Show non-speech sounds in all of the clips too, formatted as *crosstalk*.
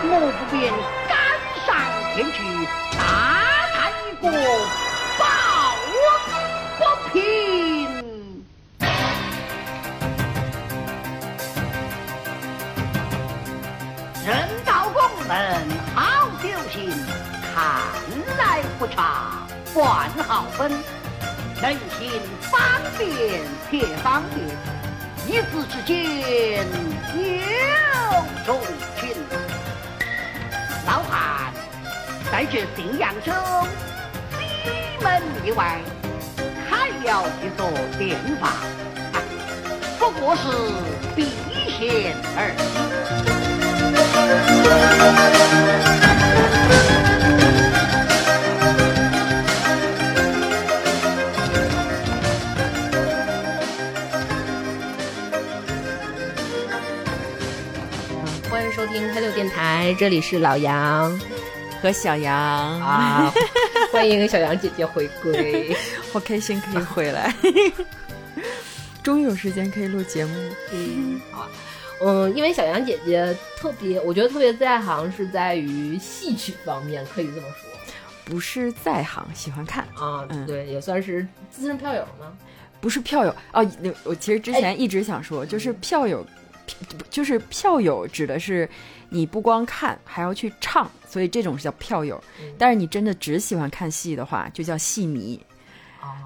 我不便赶上前去大探一个抱不平。人道公门好酒行，看来不差冠号分。人行方便铁方便，一字之间有重在这信仰中，西门以外还要一座殿房，不过是避嫌而已。收听黑六电台，这里是老杨和小杨。啊，*laughs* 欢迎小杨姐姐回归，*laughs* 好开心可以回来，*laughs* 终于有时间可以录节目。嗯，好。啊，嗯，因为小杨姐姐特别，我觉得特别在行是在于戏曲方面，可以这么说，不是在行，喜欢看。啊，对，也算是资深票友吗？不是票友。哦，那我其实之前一直想说，就是票友。就是票友指的是你不光看还要去唱，所以这种是叫票友。但是你真的只喜欢看戏的话，就叫戏迷。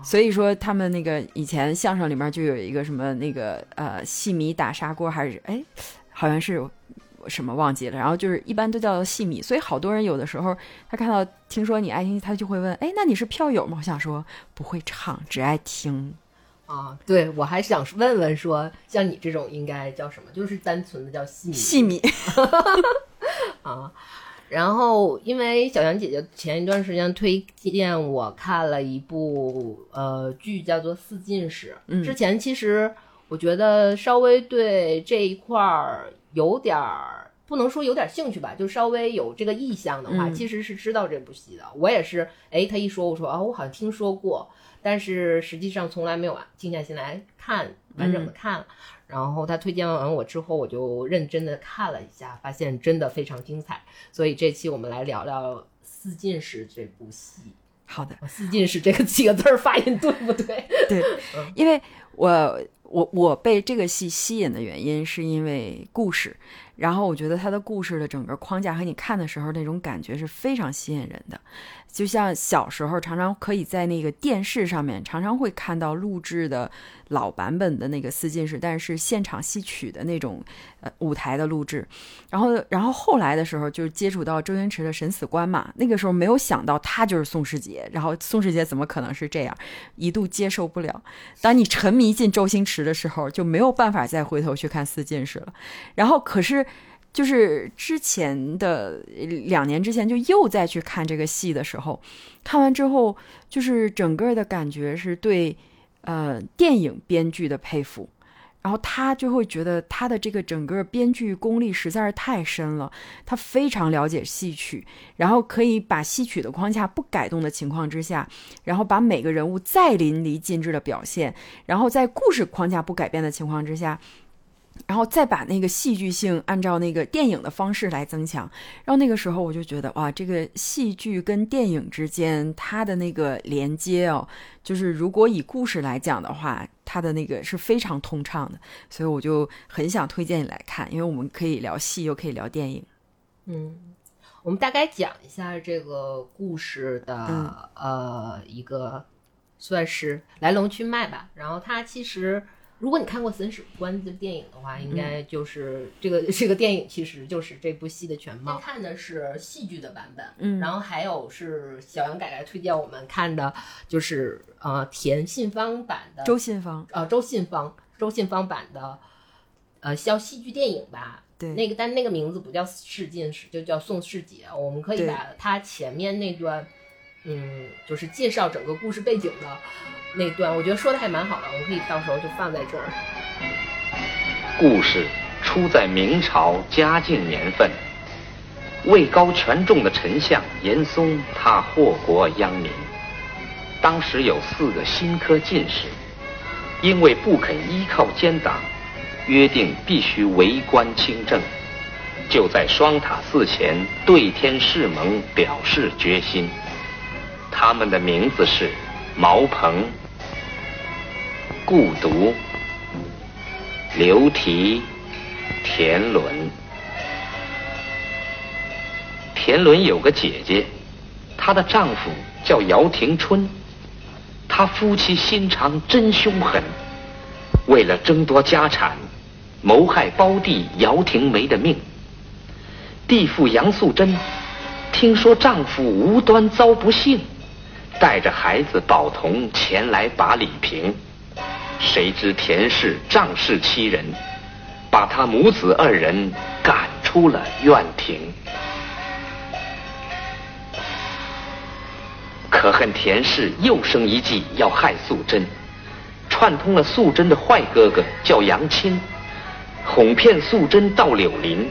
所以说他们那个以前相声里面就有一个什么那个呃戏迷打砂锅还是哎好像是什么忘记了，然后就是一般都叫戏迷。所以好多人有的时候他看到听说你爱听，他就会问哎那你是票友吗？我想说不会唱，只爱听。啊，对，我还想问问说，像你这种应该叫什么？就是单纯的叫细米。细米。*laughs* 啊，然后因为小杨姐姐前一段时间推荐我看了一部呃剧，叫做《四进士》。嗯。之前其实我觉得稍微对这一块儿有点儿，不能说有点兴趣吧，就稍微有这个意向的话，其实是知道这部戏的。我也是，哎，他一说，我说啊，我好像听说过。但是实际上从来没有静下心来看完整的看，然后他推荐完我之后，我就认真的看了一下，发现真的非常精彩。所以这期我们来聊聊《四进士》这部戏。好的，四进士这个几个字儿发音对不对？*laughs* 对，*laughs* 因为我我我被这个戏吸引的原因是因为故事。然后我觉得他的故事的整个框架和你看的时候那种感觉是非常吸引人的，就像小时候常常可以在那个电视上面常常会看到录制的老版本的那个四进士，但是现场戏曲的那种呃舞台的录制。然后然后后来的时候就接触到周星驰的审死官嘛，那个时候没有想到他就是宋世杰，然后宋世杰怎么可能是这样，一度接受不了。当你沉迷进周星驰的时候，就没有办法再回头去看四进士了。然后可是。就是之前的两年之前，就又再去看这个戏的时候，看完之后，就是整个的感觉是对，呃，电影编剧的佩服。然后他就会觉得他的这个整个编剧功力实在是太深了，他非常了解戏曲，然后可以把戏曲的框架不改动的情况之下，然后把每个人物再淋漓尽致的表现，然后在故事框架不改变的情况之下。然后再把那个戏剧性按照那个电影的方式来增强，然后那个时候我就觉得哇，这个戏剧跟电影之间它的那个连接哦，就是如果以故事来讲的话，它的那个是非常通畅的，所以我就很想推荐你来看，因为我们可以聊戏，又可以聊电影。嗯，我们大概讲一下这个故事的呃一个算是来龙去脉吧，然后它其实。如果你看过《审死官》的电影的话，应该就是这个这个电影其实就是这部戏的全貌。看的是戏剧的版本，嗯，然后还有是小杨改改推荐我们看的，就是呃田信芳版的周信芳，呃周信芳周信芳版的，呃叫戏剧电影吧，对，那个但那个名字不叫世进士，就叫宋世杰。我们可以把它前面那段，嗯，就是介绍整个故事背景的。那段我觉得说的还蛮好的，我可以到时候就放在这儿。故事出在明朝嘉靖年份，位高权重的丞相严嵩，他祸国殃民。当时有四个新科进士，因为不肯依靠奸党，约定必须为官清正。就在双塔寺前对天誓盟，表示决心。他们的名字是毛鹏、顾独、刘提、田伦。田伦有个姐姐，她的丈夫叫姚廷春，他夫妻心肠真凶狠，为了争夺家产，谋害胞弟姚廷梅的命。地妇杨素贞听说丈夫无端遭不幸。带着孩子宝童前来把李平，谁知田氏仗势欺人，把他母子二人赶出了院庭。可恨田氏又生一计要害素贞，串通了素贞的坏哥哥叫杨钦，哄骗素贞到柳林，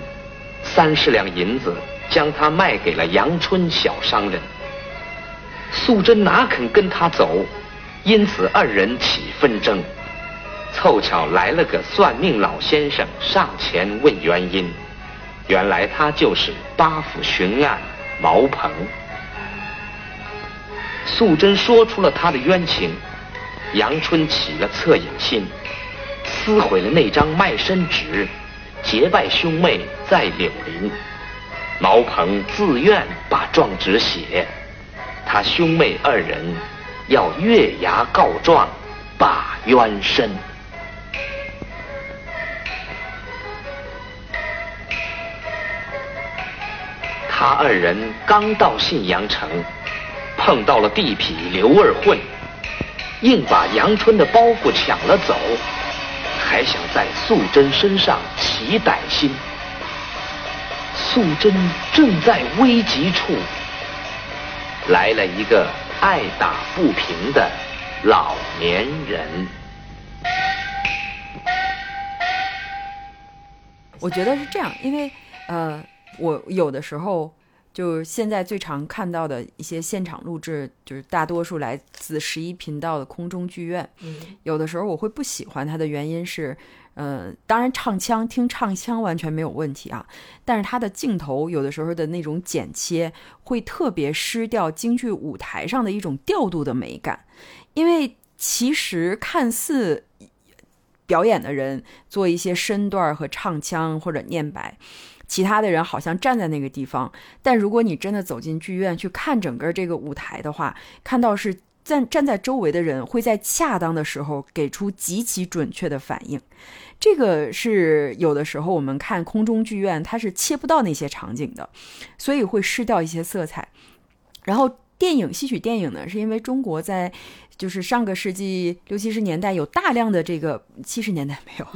三十两银子将她卖给了阳春小商人。素贞哪肯跟他走，因此二人起纷争。凑巧来了个算命老先生上前问原因，原来他就是八府巡案毛鹏。素贞说出了他的冤情，杨春起了恻隐心，撕毁了那张卖身纸，结拜兄妹在柳林。毛鹏自愿把状纸写。他兄妹二人要月牙告状，把冤伸。他二人刚到信阳城，碰到了地痞刘二混，硬把杨春的包袱抢了走，还想在素贞身上起歹心。素贞正在危急处。来了一个爱打不平的老年人。我觉得是这样，因为呃，我有的时候就现在最常看到的一些现场录制，就是大多数来自十一频道的空中剧院。嗯，有的时候我会不喜欢它的原因是。呃，当然唱腔听唱腔完全没有问题啊，但是它的镜头有的时候的那种剪切会特别失掉京剧舞台上的一种调度的美感，因为其实看似表演的人做一些身段和唱腔或者念白，其他的人好像站在那个地方，但如果你真的走进剧院去看整个这个舞台的话，看到是。站站在周围的人会在恰当的时候给出极其准确的反应，这个是有的时候我们看空中剧院它是切不到那些场景的，所以会失掉一些色彩。然后电影戏曲电影呢，是因为中国在就是上个世纪六七十年代有大量的这个七十年代没有，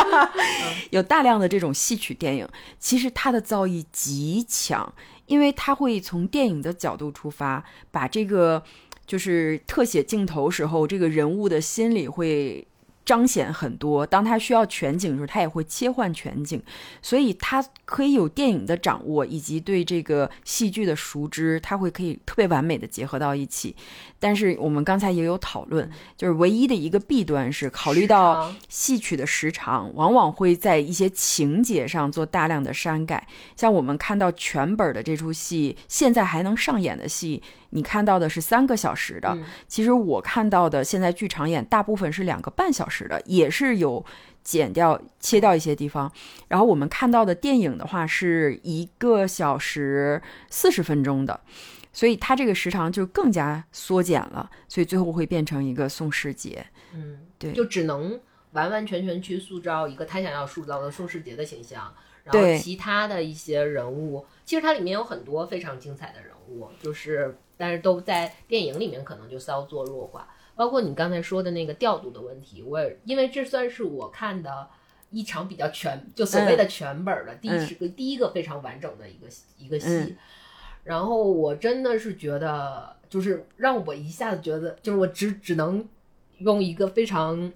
*laughs* 有大量的这种戏曲电影，其实它的造诣极强，因为它会从电影的角度出发，把这个。就是特写镜头时候，这个人物的心理会。彰显很多，当他需要全景的时候，他也会切换全景，所以他可以有电影的掌握以及对这个戏剧的熟知，他会可以特别完美的结合到一起。但是我们刚才也有讨论，就是唯一的一个弊端是考虑到戏曲的时长，往往会在一些情节上做大量的删改。像我们看到全本的这出戏，现在还能上演的戏，你看到的是三个小时的，其实我看到的现在剧场演大部分是两个半小时。的也是有剪掉、切掉一些地方，然后我们看到的电影的话是一个小时四十分钟的，所以它这个时长就更加缩减了，所以最后会变成一个宋世杰。嗯，对，就只能完完全全去塑造一个他想要塑造的宋世杰的形象，然后其他的一些人物，其实它里面有很多非常精彩的人物，就是但是都在电影里面可能就稍作弱化。包括你刚才说的那个调度的问题，我因为这算是我看的一场比较全，就所谓的全本的第一是个第一个非常完整的一个一个戏，然后我真的是觉得，就是让我一下子觉得，就是我只只能用一个非常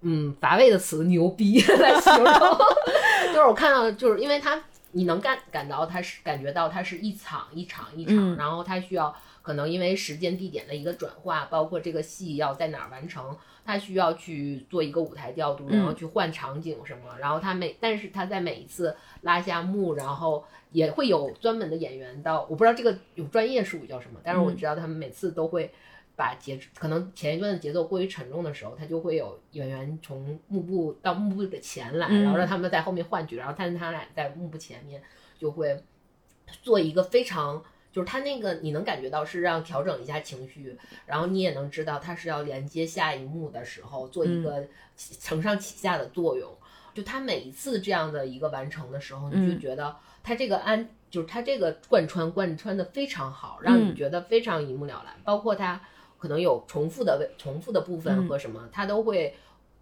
嗯乏味的词“牛逼 *laughs* ”来形容，*laughs* 就是我看到，就是因为他你能感感到他是感觉到他是一场一场一场，然后他需要。可能因为时间地点的一个转化，包括这个戏要在哪儿完成，他需要去做一个舞台调度，嗯然后去换场景什么，然后他每但是他在每一次拉下幕，然后也会有专门的演员到，我不知道这个有专业术语叫什么，但是我嗯知道他们每次都会。把节可能前一段的节奏过于沉重的时候，他就会有演员从幕布到幕布的前来，嗯然后让他们在后面换局，然后但是他俩在幕布前面就会做一个非常，就是他那个你能感觉到是让调整一下情绪，然后你也能知道他是要连接下一幕的时候做一个承上启下的作用。就他每一次这样的一个完成的时候，你就嗯觉得他这个安，就是他这个贯穿贯穿的非常好，让你嗯觉得非常一目了然。包括他可能有重复的位重复的部分嗯和什么，它都会。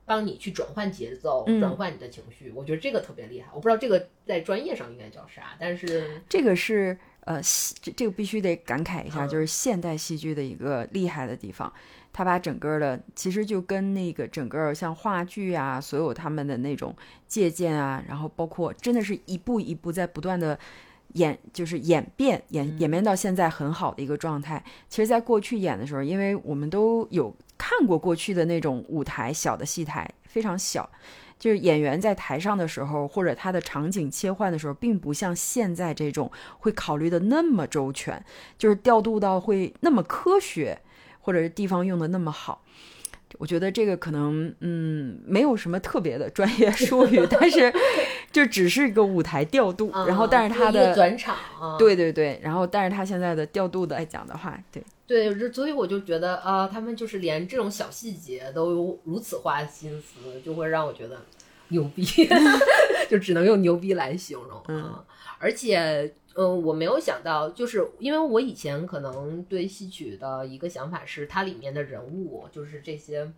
帮你去转换节奏，嗯转换你的情绪，我觉得这个特别厉害。我不知道这个在专业上应该叫啥，但是这个是呃，戏这这个必须得感慨一下，嗯就是现代戏剧的一个厉害的地方。他把整个的其实就跟那个整个像话剧啊，所有他们的那种借鉴啊，然后包括真的是一步一步在不断的演，就是演变演演变到现在很好的一个状态。其实，在过去演的时候，因为我们都有看过过去的那种舞台小的戏台，非常小。就是演员在台上的时候，或者他的场景切换的时候，并不像现在这种会考虑的那么周全，就是调度到会那么科学，或者是地方用的那么好。我觉得这个可能，嗯，没有什么特别的专业 *laughs* 术语，但是 *laughs* 就只是一个舞台调度。然后，但是他的，转场啊，对对对，然后但是他现在的调度的来讲的话，对，对，这所以我就觉得啊、他们就是连这种小细节都有如此花心思，就会让我觉得牛逼，*laughs* 就只能用牛逼来形容啊。而且，嗯、我没有想到，就是因为我以前可能对戏曲的一个想法是，它里面的人物就是这些，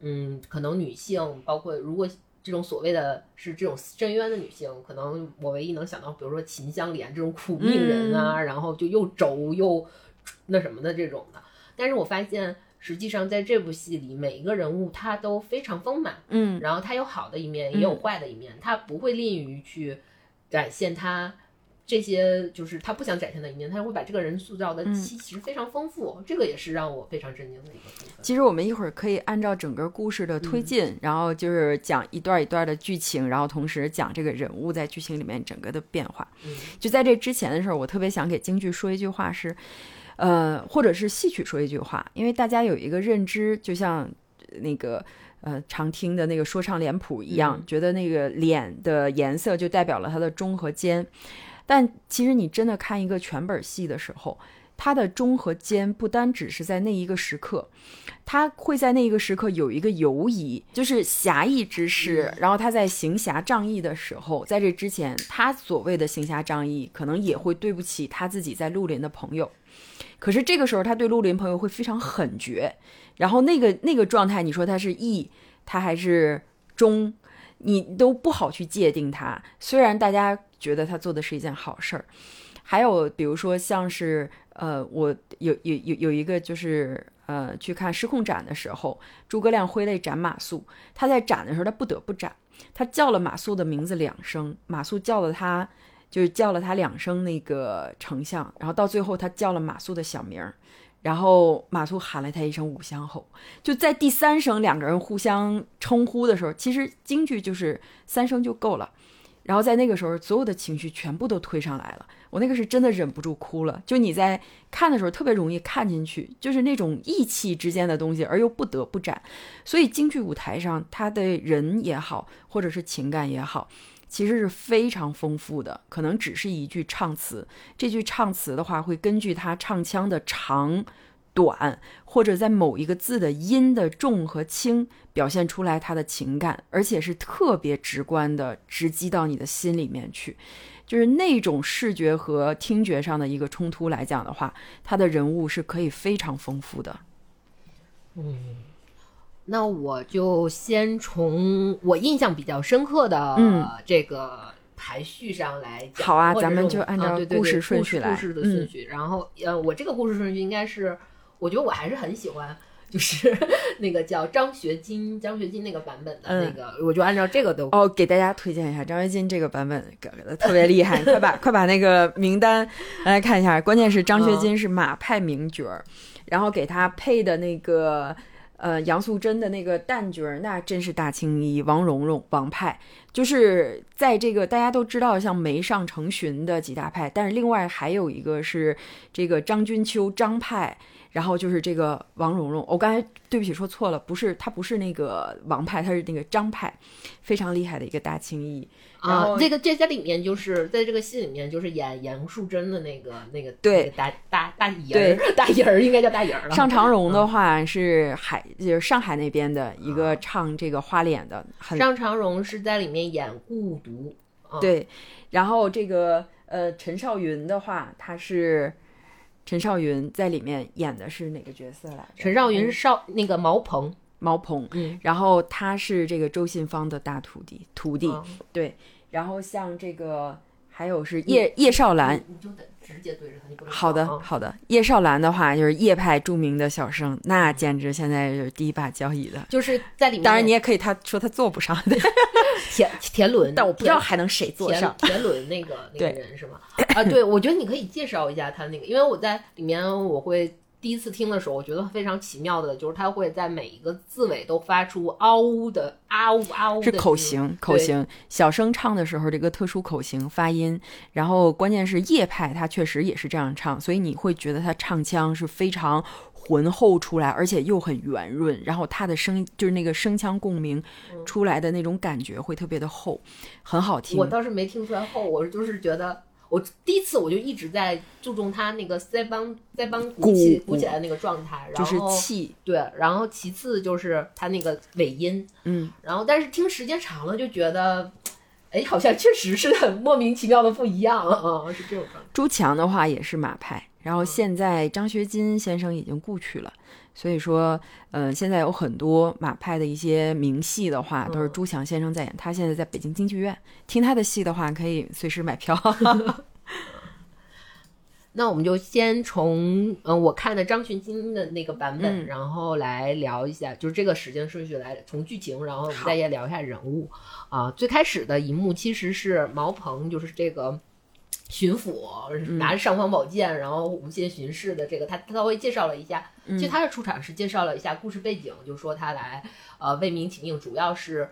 嗯，可能女性，包括如果。这种所谓的是这种深渊的女性，可能我唯一能想到，比如说秦香莲这种苦命人啊，然后就又轴又那什么的这种的。但是我发现，实际上在这部戏里，每一个人物他都非常丰满，嗯然后他有好的一面，也有坏的一面，他不会吝于去展现他这些就是他不想展现的一面，他会把这个人塑造的其其实非常丰富，这个也是让我非常震惊的一个部分。其实我们一会儿可以按照整个故事的推进，然后就是讲一段一段的剧情，然后同时讲这个人物在剧情里面整个的变化。嗯就在这之前的时候，我特别想给京剧说一句话是，呃，或者是戏曲说一句话，因为大家有一个认知，就像那个。呃，常听的那个说唱脸谱一样，嗯觉得那个脸的颜色就代表了它的中和尖，但其实你真的看一个全本戏的时候，它的中和间不单只是在那一个时刻，他会在那一个时刻有一个犹疑，就是侠义之士。然后他在行侠仗义的时候，在这之前，他所谓的行侠仗义，可能也会对不起他自己在绿林的朋友。可是这个时候，他对绿林朋友会非常狠绝。然后那个那个状态，你说他是义，他还是忠，你都不好去界定他。虽然大家觉得他做的是一件好事儿，还有比如说像是呃，我有有有有一个就是呃，去看失控展的时候，诸葛亮挥泪斩马谡，他在斩的时候他不得不斩，他叫了马谡的名字两声，马谡叫了他。就是叫了他两声那个丞相，然后到最后他叫了马谡的小名儿，然后马谡喊了他一声五香侯。就在第三声两个人互相称呼的时候，其实京剧就是三声就够了。然后在那个时候，所有的情绪全部都推上来了。我那个是真的忍不住哭了。就你在看的时候，特别容易看进去，就是那种义气之间的东西，而又不得不展。所以京剧舞台上，他的人也好，或者是情感也好。其实是非常丰富的，可能只是一句唱词。这句唱词的话，会根据他唱腔的长、短，或者在某一个字的音的重和轻，表现出来他的情感，而且是特别直观的，直击到你的心里面去。就是那种视觉和听觉上的一个冲突来讲的话，他的人物是可以非常丰富的。嗯那我就先从我印象比较深刻的嗯这个排序上来讲。好啊咱们就按照故事顺序来嗯故事的顺序。然后呃，我这个故事顺序应该是，我觉得我还是很喜欢。就是 *laughs* 那个叫张学金，张学金那个版本的那嗯个，我就按照这个都哦，给大家推荐一下张学金这个版本，特别厉害。快把快把那个名单来看一下。关键是张学金是马派名角儿，然后给他配的那个呃杨素贞的那个旦角儿，那真是大青衣，王蓉蓉王派，就是在这个大家都知道像梅上成群的几大派，但是另外还有一个是这个张君秋张派。然后就是这个王蓉蓉，我刚才对不起说错了，不是他不是那个王派，他是那个张派，非常厉害的一个大青衣。啊，这个这在里面就是在这个戏里面就是演杨淑珍的那个那个对那个大大大姨儿，大姨儿应该叫大姨儿了。尚长荣的话是海，就是上海那边的一个唱这个花脸的，很上长荣是在里面演孤独，啊，对。然后这个呃陈少云的话，他是陈少云在里面演的是哪个角色来着？陈少云少那个毛鹏，毛鹏，嗯，然后他是这个周信芳的大徒弟，徒弟、啊对。然后像这个还有是叶叶少兰，你就得直接对着他，你不能好的啊好的，叶少兰的话就是叶派著名的小生，那简直现在就是第一把交椅的。就是在里面。当然你也可以他说他坐不上，*laughs* 田田伦，但我不知道还能谁做田上。田伦那个那个人是吗？啊，对，我觉得你可以介绍一下他那个，因为我在里面我会第一次听的时候，我觉得非常奇妙的，就是它会在每一个字尾都发出嗷呜的啊呜啊呜的是口型口型。小声唱的时候，这个特殊口型发音，然后关键是叶派，他确实也是这样唱，所以你会觉得他唱腔是非常浑厚出来，而且又很圆润，然后他的声就是那个声腔共鸣出来的那种感觉会特别的厚，很好听我。倒是没听出来厚，我就是觉得。我第一次我就一直在注重他那个腮帮腮帮鼓起鼓鼓起来的那个状态，然就是后气，对，然后其次就是他那个尾音，嗯，然后但是听时间长了就觉得，哎，好像确实是很莫名其妙的不一样啊，是这种状态。朱强的话也是马派，然嗯后现在张学金先生已经故去了，所以说，呃，现在有很多马派的一些名戏的话，都是嗯朱强先生在演。他现在在北京京剧院，听他的戏的话，可以随时买票。*laughs* 那我们就先从嗯、呃我看的张群金的那个版本，嗯然后来聊一下，就是这个时间顺序来从剧情，然后我们再也聊一下人物啊。最开始的一幕其实是毛鹏，就是这个。巡抚拿着尚方宝剑，然后无限巡视的这个，他他稍微介绍了一下。其实他的出场是介绍了一下故事背景，就说他来呃为民请命，主要是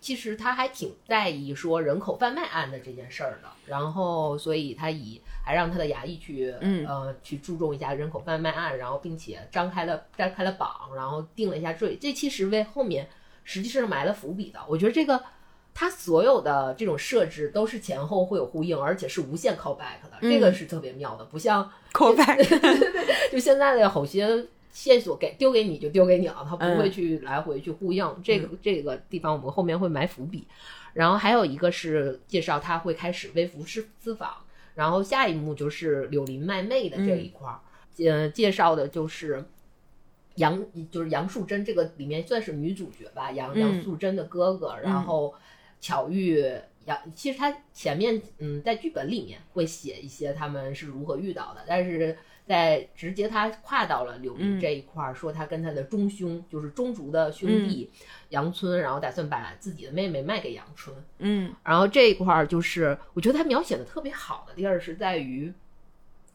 其实他还挺在意说人口贩卖案的这件事儿的。然后，所以他以还让他的衙役去嗯呃去注重一下人口贩卖案，然后并且张开了张开了榜，然后定了一下罪。这其实为后面实际上埋了伏笔的。我觉得这个。它所有的这种设置都是前后会有呼应，而且是无限 callback 的，这个是特别妙的，不像 *laughs* callback，*laughs* 就现在的好些线索给丢给你就丢给你了，它不会嗯去来回去呼应。这个这个地方我们后面会埋伏笔。然后还有一个是介绍他会开始微服私私访，然后下一幕就是柳林卖妹的这一块儿，呃，介绍的就是。杨就是杨素贞，这个里面算是女主角吧，杨嗯杨素贞的哥哥，然后巧遇杨，其实他前面嗯在剧本里面会写一些他们是如何遇到的，但是在直接他跨到了柳林嗯这一块儿，说他跟他的中兄就是中族的兄弟杨村，然后打算把自己的妹妹卖给杨春，嗯。然后这一块儿就是我觉得他描写的特别好的地儿是在于，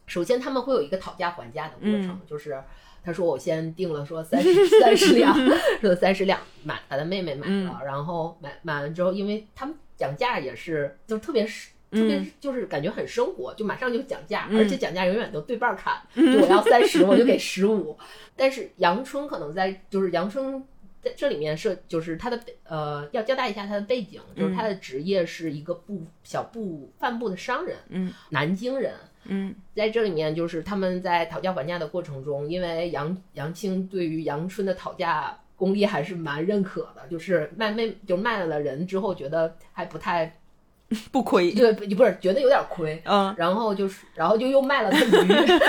首先他们会有一个讨价还价的过程，嗯就是他说我先定了说三十三十两，*laughs* 说三十两买把他妹妹买了，然后买买完之后，因为他们讲价也是就特别是。特别嗯就是感觉很生活，就马上就讲价，嗯而且讲价永远都对半儿砍，就我要三十，*laughs* 我就给十五。但是杨春可能在就是杨春在这里面设就是他的呃要交代一下他的背景，就是他的职业是一个布小布贩布的商人，嗯，南京人。嗯。在这里面，就是他们在讨价还价的过程中，因为杨杨青对于杨春的讨价功力还是蛮认可的，就是卖卖就卖了人之后，觉得还不太 *laughs* 不亏，对，不是觉得有点亏，嗯。然后就是，然后就又卖了个驴，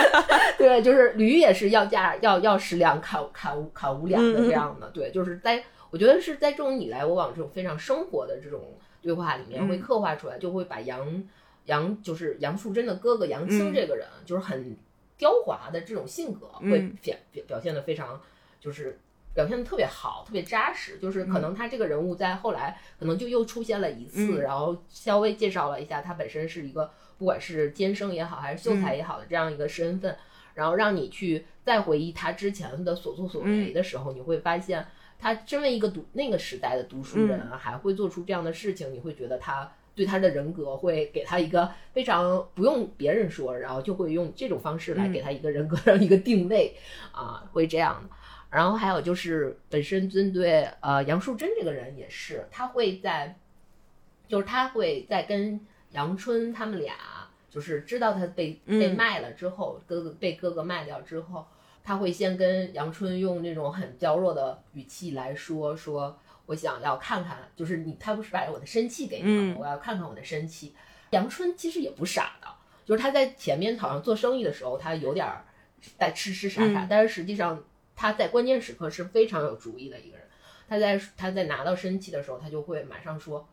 *laughs* 对，就是驴也是要价要要十两砍砍五砍五两的这样的，对，就是在我觉得是在这种你来我往这种非常生活的这种对话里面会刻画出来，就会把杨杨就是杨素贞的哥哥杨青这个人，就是很刁滑的这种性格，会嗯表表表现的非常就是。表现的特别好，特别扎实，就是可能他这个人物在后来可能就又出现了一次，嗯。然后稍微介绍了一下他本身是一个不管是监生也好，还是秀才也好的这样一个身份。然后让你去再回忆他之前的所作所为的时候，你会发现他身为一个读那个时代的读书人啊，还会做出这样的事情，你会觉得他对他的人格会给他一个非常不用别人说，然后就会用这种方式来给他一个人格 *laughs* 上一个定位啊，会这样的。然后还有就是本身针对呃杨树珍这个人也是，他会在，就是他会在跟杨春他们俩，就是知道他被被卖了之后，哥哥被哥哥卖掉之后，他会先跟杨春用那种很娇弱的语气来说，说我想要看看，就是你他不是把我的生气给你了吗？我要看看我的生气。杨春其实也不傻的，就是他在前面好像做生意的时候，他有点在痴痴傻傻，但是实际上。他在关键时刻是非常有主意的一个人，他在他在拿到生气的时候，他就会马上说，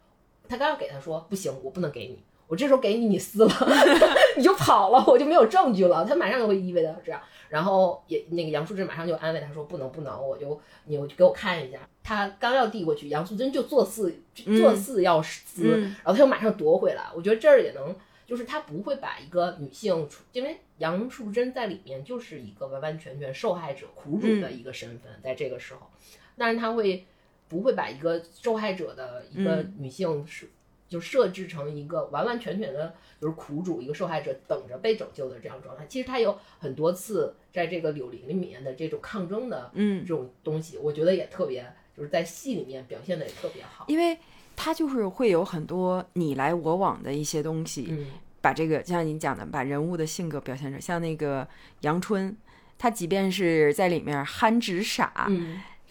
他刚要给他说不行，我不能给你，我这时候给你，你撕了，*laughs* 你就跑了，我就没有证据了。他马上就会意味到这样，然后也那个杨淑珍马上就安慰他说不能不能，我就你就给我看一下。他刚要递过去，杨素珍就做似做似要撕，然后他又马上夺回来。我觉得这儿也能。就是他不会把一个女性，因为杨淑珍在里面就是一个完完全全受害者、苦主的一个身份，在这个时候，但是他会不会把一个受害者的一个女性是就设置成一个完完全全的，就是苦主、一个受害者等着被拯救的这样状态？其实他有很多次在这个柳林里面的这种抗争的，嗯，这种东西，我觉得也特别，就是在戏里面表现的也特别好，因为。他就是会有很多你来我往的一些东西，把这个像你讲的，把人物的性格表现出像那个杨春，他即便是在里面憨直傻，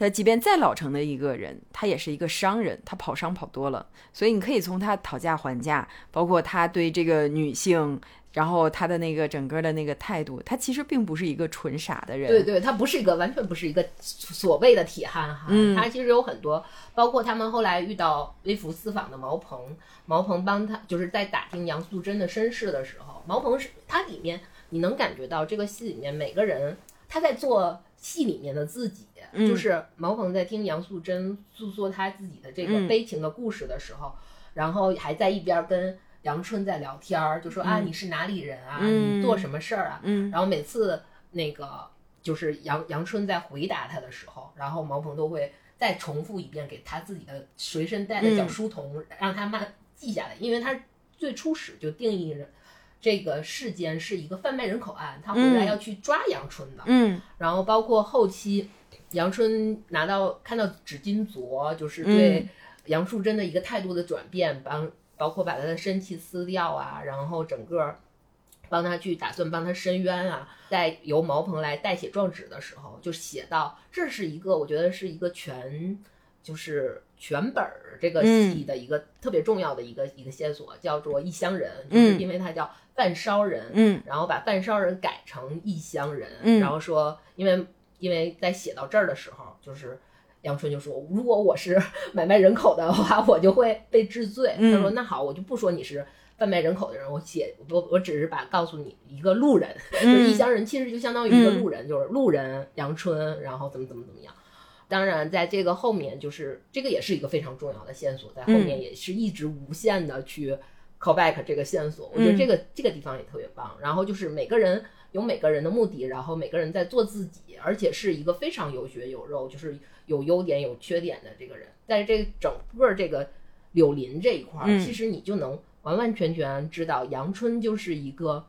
他即便再老成的一个人，他也是一个商人，他跑商跑多了，所以你可以从他讨价还价，包括他对这个女性。然后他的那个整个的那个态度，他其实并不是一个纯傻的人。对对，他不是一个完全不是一个所谓的铁汉哈。嗯。他其实有很多，包括他们后来遇到微服私访的毛鹏，毛鹏帮他就是在打听杨素贞的身世的时候，毛鹏是他里面你能感觉到这个戏里面每个人他在做戏里面的自己，就是毛鹏在听杨素贞诉说他自己的这个悲情的故事的时候，然后还在一边跟。杨春在聊天儿，就说啊，你是哪里人啊？你做什么事儿啊？然后每次那个就是杨杨春在回答他的时候，然后毛鹏都会再重复一遍给他自己的随身带的小书童，让他慢记下来，因为他最初始就定义着这个事件是一个贩卖人口案，他回来要去抓杨春的。嗯，然后包括后期杨春拿到看到纸巾镯，就是对杨树珍的一个态度的转变，帮。包括把他的身契撕掉啊，然后整个帮他去打算帮他申冤啊，在由毛鹏来代写状纸的时候，就写到这是一个我觉得是一个全就是全本儿这个戏的一个特别重要的一个一个线索，叫做异乡人，就是因为他叫半烧人，嗯，然后把半烧人改成异乡人，嗯，然后说因为因为在写到这儿的时候，就是。杨春就说：“如果我是买卖人口的话，我就会被治罪。”他说：“那好，我就不说你是贩卖人口的人，我写我我只是把告诉你一个路人，*laughs* 就是异乡人，其实就相当于一个路人，就是路人杨春，然后怎么怎么怎么样。当然，在这个后面，就是这个也是一个非常重要的线索，在后面也是一直无限的去 call back 这个线索。我觉得这个这个地方也特别棒。然后就是每个人有每个人的目的，然后每个人在做自己，而且是一个非常有血有肉，就是。”有优点有缺点的这个人，在这整个这个柳林这一块儿，其实你就能完完全全知道杨春就是一个，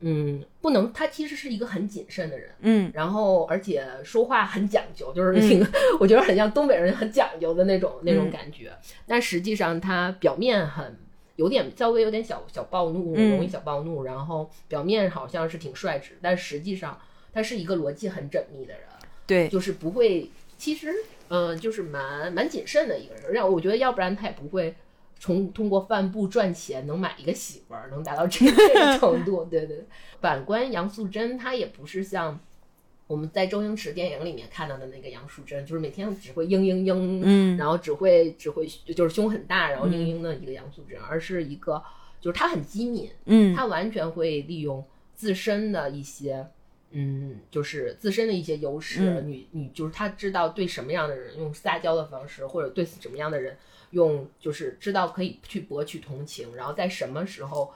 嗯，不能，他其实是一个很谨慎的人，嗯，然后而且说话很讲究，就是挺，*laughs* 我觉得很像东北人很讲究的那种那种感觉，但实际上他表面很有点稍微有点小小暴怒，容易小暴怒，然后表面好像是挺率直，但实际上他是一个逻辑很缜密的人，对，就是不会。其实，嗯，就是蛮蛮谨慎的一个人，让我觉得，要不然他也不会从通过贩布赚钱能买一个媳妇儿，能达到这个 *laughs* 程度。对对，反观杨素贞，她也不是像我们在周星驰电影里面看到的那个杨素贞，就是每天只会嘤嘤嘤，嗯，然后只会只会就是胸很大，然后嘤嘤的一个杨素贞，而是一个就是她很机敏，嗯，她完全会利用自身的一些。嗯，就是自身的一些优势，你你就是她知道对什么样的人用撒娇的方式，或者对什么样的人用，就是知道可以去博取同情，然后在什么时候，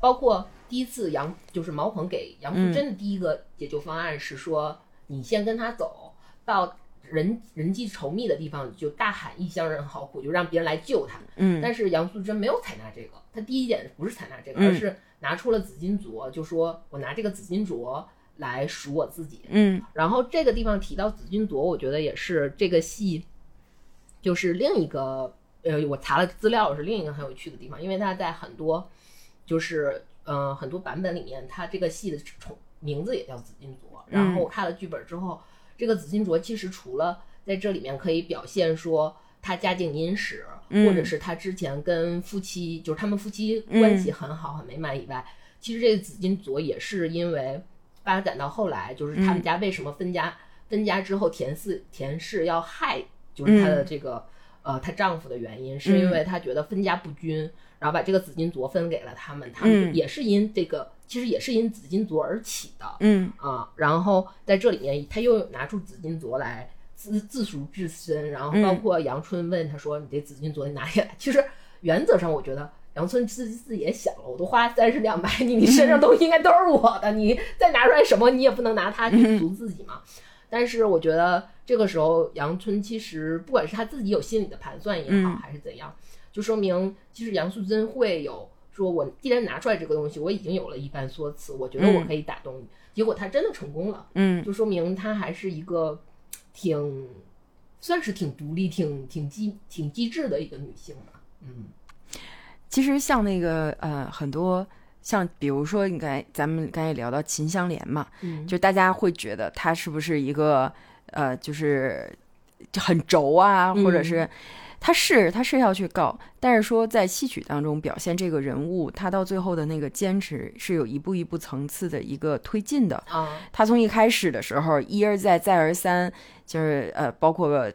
包包括第一次杨就是毛鹏给杨嗯素贞的第一个解救方案是说，你先跟他走到人人迹稠密的地方，就大喊异乡人好苦，就让别人来救他。嗯但是杨素贞没有采纳这个，她第一点不是采纳这个，嗯而是拿出了紫金镯，就说我拿这个紫金镯来赎我自己。嗯然后这个地方提到紫金镯，我觉得也是这个戏，就是另一个呃，我查了资料是另一个很有趣的地方，因为它在很多就是呃很多版本里面，它这个戏的重名字也叫紫金镯。然后我看了剧本之后，这个紫金镯其实除了在这里面可以表现说他家境殷实，嗯或者是他之前跟夫妻就是他们夫妻关系很好、很美满以外，其实这个紫金镯也是因为发展到后来，就是他们家为什么分家、分家之后，田氏田氏要害就是他的这个、呃她丈夫的原因，是因为她觉得分家不均，然后把这个紫金镯分给了他们，他们嗯也是因这个其实也是因紫金镯而起的。嗯啊，然后在这里面他又拿出紫金镯来自自赎自身，然后包嗯括杨春问他说：“你这紫金镯你拿下来？” *laughs* 其实原则上我觉得杨春自己自己也想了，我都花三十两买你，你身上东西应该都是我的，你再拿出来什么，你也不能拿它去赎自己嘛。但是我觉得这个时候杨春其实不管是他自己有心理的盘算也好，嗯还是怎样，就说明其实杨素贞会有说，我既然拿出来这个东西，我已经有了一番说辞，我觉得我可以打动你。结果他真的成功了，嗯就说明她还是一个挺算是挺独立、挺挺机挺机智的一个女性吧。嗯其实像那个呃，很多像比如说，你刚才咱们刚才也聊到秦香莲嘛，嗯就大家会觉得她是不是一个呃，就是就很轴啊，嗯或者是她是她是要去告，但是说在戏曲当中表现这个人物，她到最后的那个坚持是有一步一步层次的一个推进的。啊他从一开始的时候一而再再而三，就是呃，包括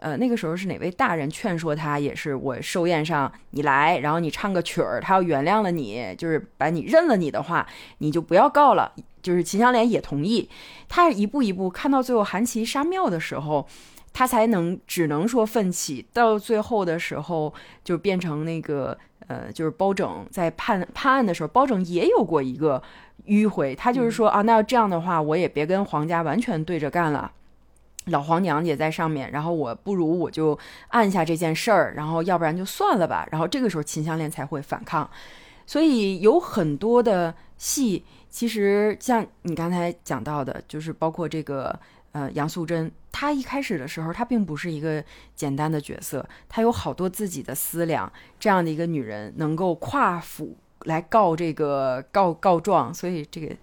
呃那个时候是哪位大人劝说他，也是我寿宴上你来，然后你唱个曲儿，他要原谅了你，就是把你认了你的话，你就不要告了。就是秦香莲也同意，他一步一步看到最后韩琦杀庙的时候。他才能只能说奋起，到最后的时候就变成那个呃，就是包拯在判判案的时候，包拯也有过一个迂回，他就是说、啊，那要这样的话，我也别跟皇家完全对着干了。老皇娘也在上面，然后我不如我就按下这件事儿，然后要不然就算了吧。然后这个时候秦香莲才会反抗，所以有很多的戏，其实像你刚才讲到的，就是包括这个呃杨素贞，她一开始的时候，她并不是一个简单的角色，她有好多自己的思量。这样的一个女人能够跨府来告这个告告状，所以这个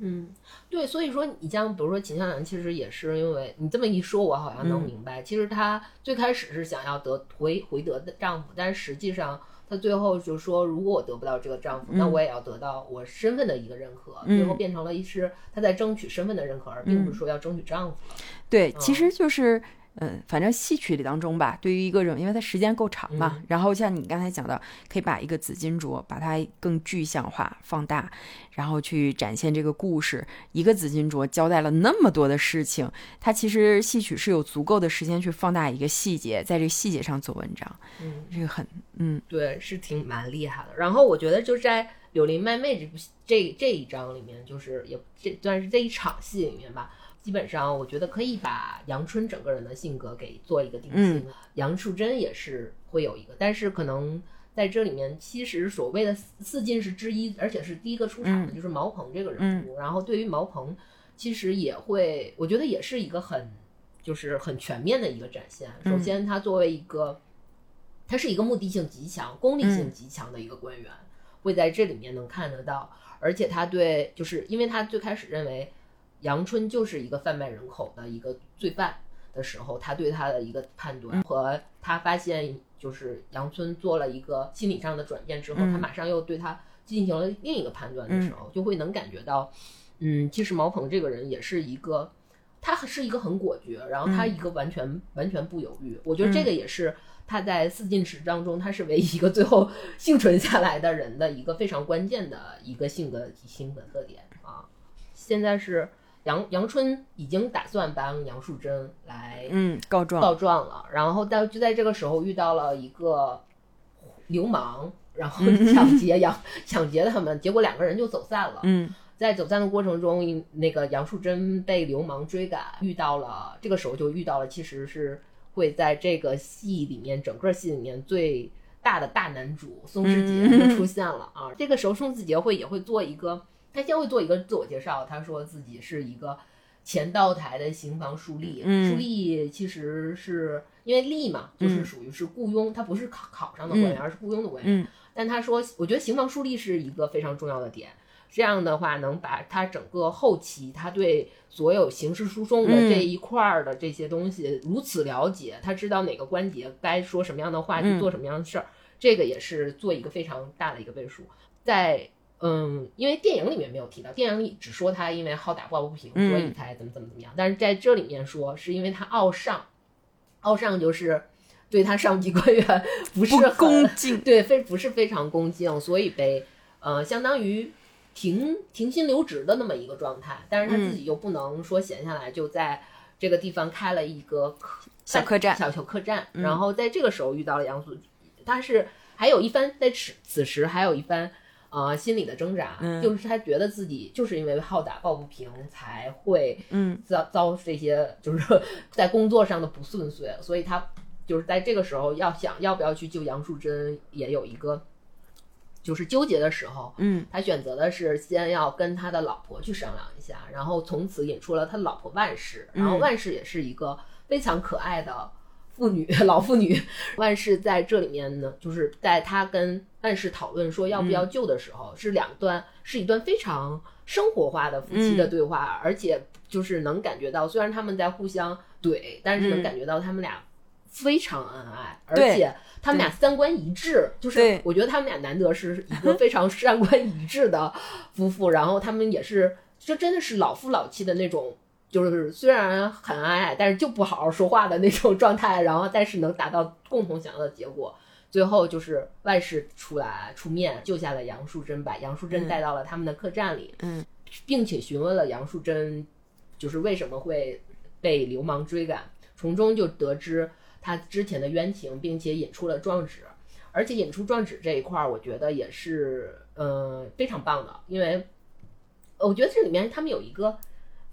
嗯，对，所以说你像比如说秦香莲，其实也是因为你这么一说，我好像能嗯明白，其实她最开始是想要得回回得的丈夫，但实际上。她最后就说，如果我得不到这个丈夫，那嗯我也要得到我身份的一个认可。嗯最后变成了一是她在争取身份的认可，而并不是说要争取丈夫了。对，其嗯实就是，嗯，反正戏曲里当中吧，对于一个人，因为它时间够长嘛，嗯然后像你刚才讲的，可以把一个紫金镯，把它更具象化、放大，然后去展现这个故事。一个紫金镯交代了那么多的事情，它其实戏曲是有足够的时间去放大一个细节，在这个细节上做文章，嗯，这个很，嗯对，是挺蛮厉害的。然后我觉得就在《柳林卖妹》这部戏这这一章里面，就是也这算是这一场戏里面吧，基本上我觉得可以把杨春整个人的性格给做一个定性。杨树贞也是会有一个，但是可能在这里面，其实所谓的四四进士之一，而且是第一个出场的，嗯就是毛鹏这个人物。然后对于毛鹏，其实也会，我觉得也是一个很就是很全面的一个展现。首嗯先，他作为一个他是一个目的性极强、功利嗯性极强的一个官员，会在这里面能看得到。而且他对，就是因为他最开始认为杨春就是一个贩卖人口的一个罪犯的时候，他对他的一个判断和他发现就是杨春做了一个心理上的转变之后，嗯他马上又对他进行了另一个判断的时候，就会能感觉到，嗯，其实毛鹏这个人也是一个。他是一个很果决，然后他一个完全、完全不犹豫。我觉得这个也是他在四进士当中，他是唯一一个最后幸存下来的人的一个非常关键的一个性格性格特点啊。现在是杨杨春已经打算帮杨树贞来嗯，告状，告状了，然后但就在这个时候遇到了一个流氓，然后抢劫杨 *laughs* 抢劫他们，结果两个人就走散了。嗯。在走散的过程中，那个杨树珍被流氓追赶，遇到了这个时候就遇到了，其实是会在这个戏里面整个戏里面最大的大男主宋世杰出现了啊。这个时候宋世杰会也会做一个，他先会做一个自我介绍，他说自己是一个前道台的刑房书吏，嗯书吏其实是因为吏嘛，就是属于是雇佣，他不是考考上的官员，而是雇佣的官员。嗯但他说，我觉得刑房书吏是一个非常重要的点。这样的话，能把他整个后期他对所有刑事诉讼的嗯这一块儿的这些东西如此了解，他知道哪个关节该说什么样的话，做什么样的事儿，这个也是做一个非常大的一个背书。在嗯，因为电影里面没有提到，电影里只说他因为好打抱不平，嗯所以才怎么怎么怎么样。但是在这里面说，是因为他傲上，傲上就是对他上级官员 *laughs* 不是不很恭敬对，非不是非常恭敬，所以被呃相当于停停薪留职的那么一个状态。但是他自己又不能说闲下来，就在这个地方开了一个客小客栈小小客栈。嗯然后在这个时候遇到了杨素，他是还有一番在此此时还有一番。呃，心理的挣扎，嗯。就是他觉得自己就是因为好打抱不平，才会嗯。遭遭这些就是在工作上的不顺遂，所以他就是在这个时候要想要不要去救杨树珍，也有一个就是纠结的时候。嗯。他选择的是先要跟他的老婆去商量一下，然后从此引出了他老婆万氏，然后嗯。万氏也是一个非常可爱的妇女，*laughs* 老妇女。万事在这里面呢，就是在他跟万氏讨论说要不要救的时候，是两段是一段非常生活化的夫妻的对话，而且就是能感觉到，虽然他们在互相怼，但是能嗯感觉到他们俩非常恩爱，而且他们俩三观一致，就是我觉得他们俩难得是一个非常三观一致的夫妇，然后他们也是，就真的是老夫老妻的那种。就是虽然很恩爱，但是就不好好说话的那种状态，然后但是能达到共同想要的结果。最后就是万事出来出面救下了杨淑珍，把杨淑珍嗯带到了他们的客栈里，嗯，并且询问了杨淑珍，就是为什么会被流氓追赶，从中就得知他之前的冤情，并且引出了状纸，而且引出状纸这一块儿，我觉得也是呃非常棒的，因为呃我觉得这里面他们有一个。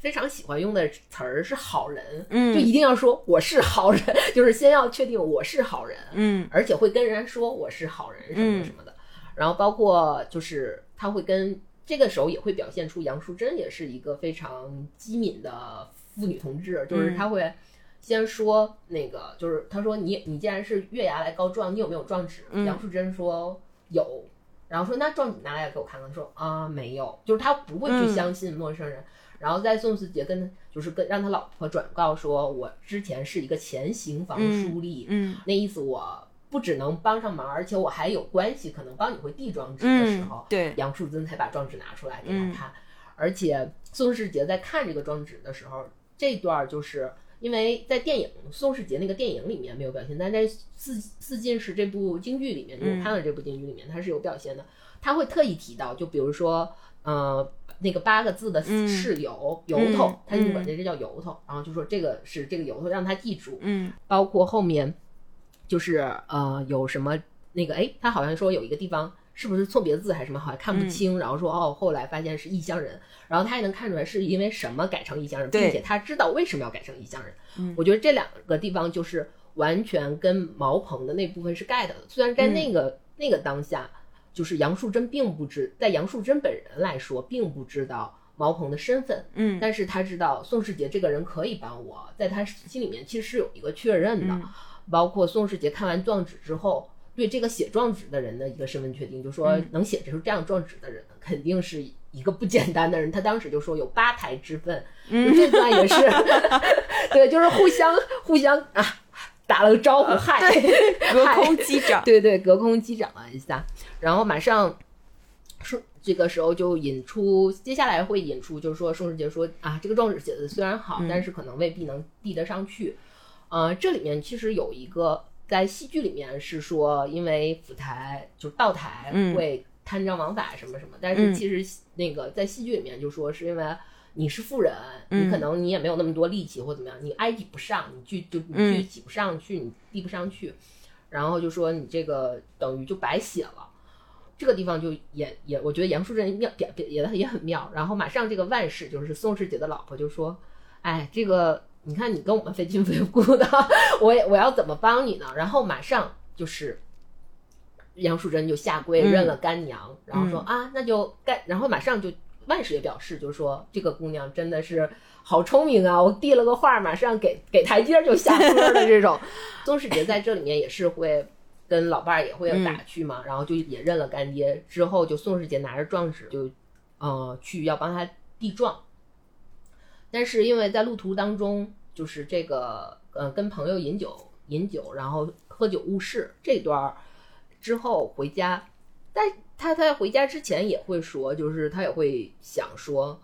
非常喜欢用的词儿是好人，嗯就一定要说我是好人，*laughs* 就是先要确定我是好人，嗯而且会跟人家说我是好人什么嗯什么的。然后包括就是他会跟这个时候也会表现出杨淑珍也是一个非常机敏的妇女同志，就是他会先说那个，就是他说你你既然是月牙来告状，你有没有状纸？嗯杨淑珍说有。然后说那状纸拿来给我看看，说啊没有，就是他不会去嗯相信陌生人。然后在宋世杰跟就是跟让他老婆转告说，我之前是一个前行房嗯书吏，嗯那意思我不只能帮上忙，而且我还有关系，可能帮你会递状纸的时嗯候，，对，杨树珍才把状纸拿出来给他嗯看。而且宋世杰在看这个状纸的时候，这段儿就是因为在电影宋世杰那个电影里面没有表现，但在四四进士这部京剧里面，就我嗯看了这部京剧里面，他是有表现的。他会特意提到，就比如说，呃，那个八个字的嗯。是由由头嗯，他就管这叫由头，然后就说这个是这个由头，让他记住。嗯。包括后面就是呃有什么那个哎，他好像说有一个地方是不是错别字还是什么，好像看不清，然后说哦，后来发现是异乡人，然后他也能看出来是因为什么改成异乡人，并且他知道为什么要改成异乡人。嗯。我觉得这两个地方就是完全跟毛鹏的那部分是 get 的，虽然在那个、那个当下，就是杨树珍并不知，在杨树珍本人来说，并不知道毛鹏的身份，嗯但是他知道宋世杰这个人可以帮我，在他心里面其实是有一个确认的，嗯包括宋世杰看完状纸之后，对这个写状纸的人的一个身份确定，就说嗯能写出这样状纸的人，肯定是一个不简单的人。他当时就说有八台之分，嗯就这段也是，*laughs* 对，就是互相互相啊打了个招呼，嗨，隔空击掌，对对，隔空击掌了一下，然后马上说这个时候就引出，接下来会引出，就是说宋世杰说啊，这个状纸写的虽然好，嗯。但是可能未必能递得上去。呃，这里面其实有一个在戏剧里面是说，因为府台就是道台嗯。会贪赃枉法什么什么，但嗯。是其实那个在戏剧里面就说是因为。你是富人，嗯你可能你也没有那么多力气或怎么样，你挨挤不上，你聚就你聚挤不上去，你递不上去，然后就说你这个等于就白写了。这个地方就也也，我觉得杨淑珍妙表表也也很妙。然后马上这个万氏就是宋世杰的老婆就说：“哎，这个你看你跟我们非亲非故的，*laughs* 我也我要怎么帮你呢？”然后马上就是杨淑珍就下跪嗯认了干娘，然后说啊，那就干，然后马上就万氏也表示，就是说这个姑娘真的是好聪明啊，我递了个话，马上给给台阶就下坡的这种。*laughs* 宗世杰在这里面也是会跟老伴儿也会有打趣嘛，然后就也认了干爹，之后就宋世杰拿着状纸就呃去要帮他递状，但是因为在路途当中，就是这个呃跟朋友饮酒饮酒，然后喝酒误事这段儿之后回家，在他他在回家之前也会说，就是他也会想说，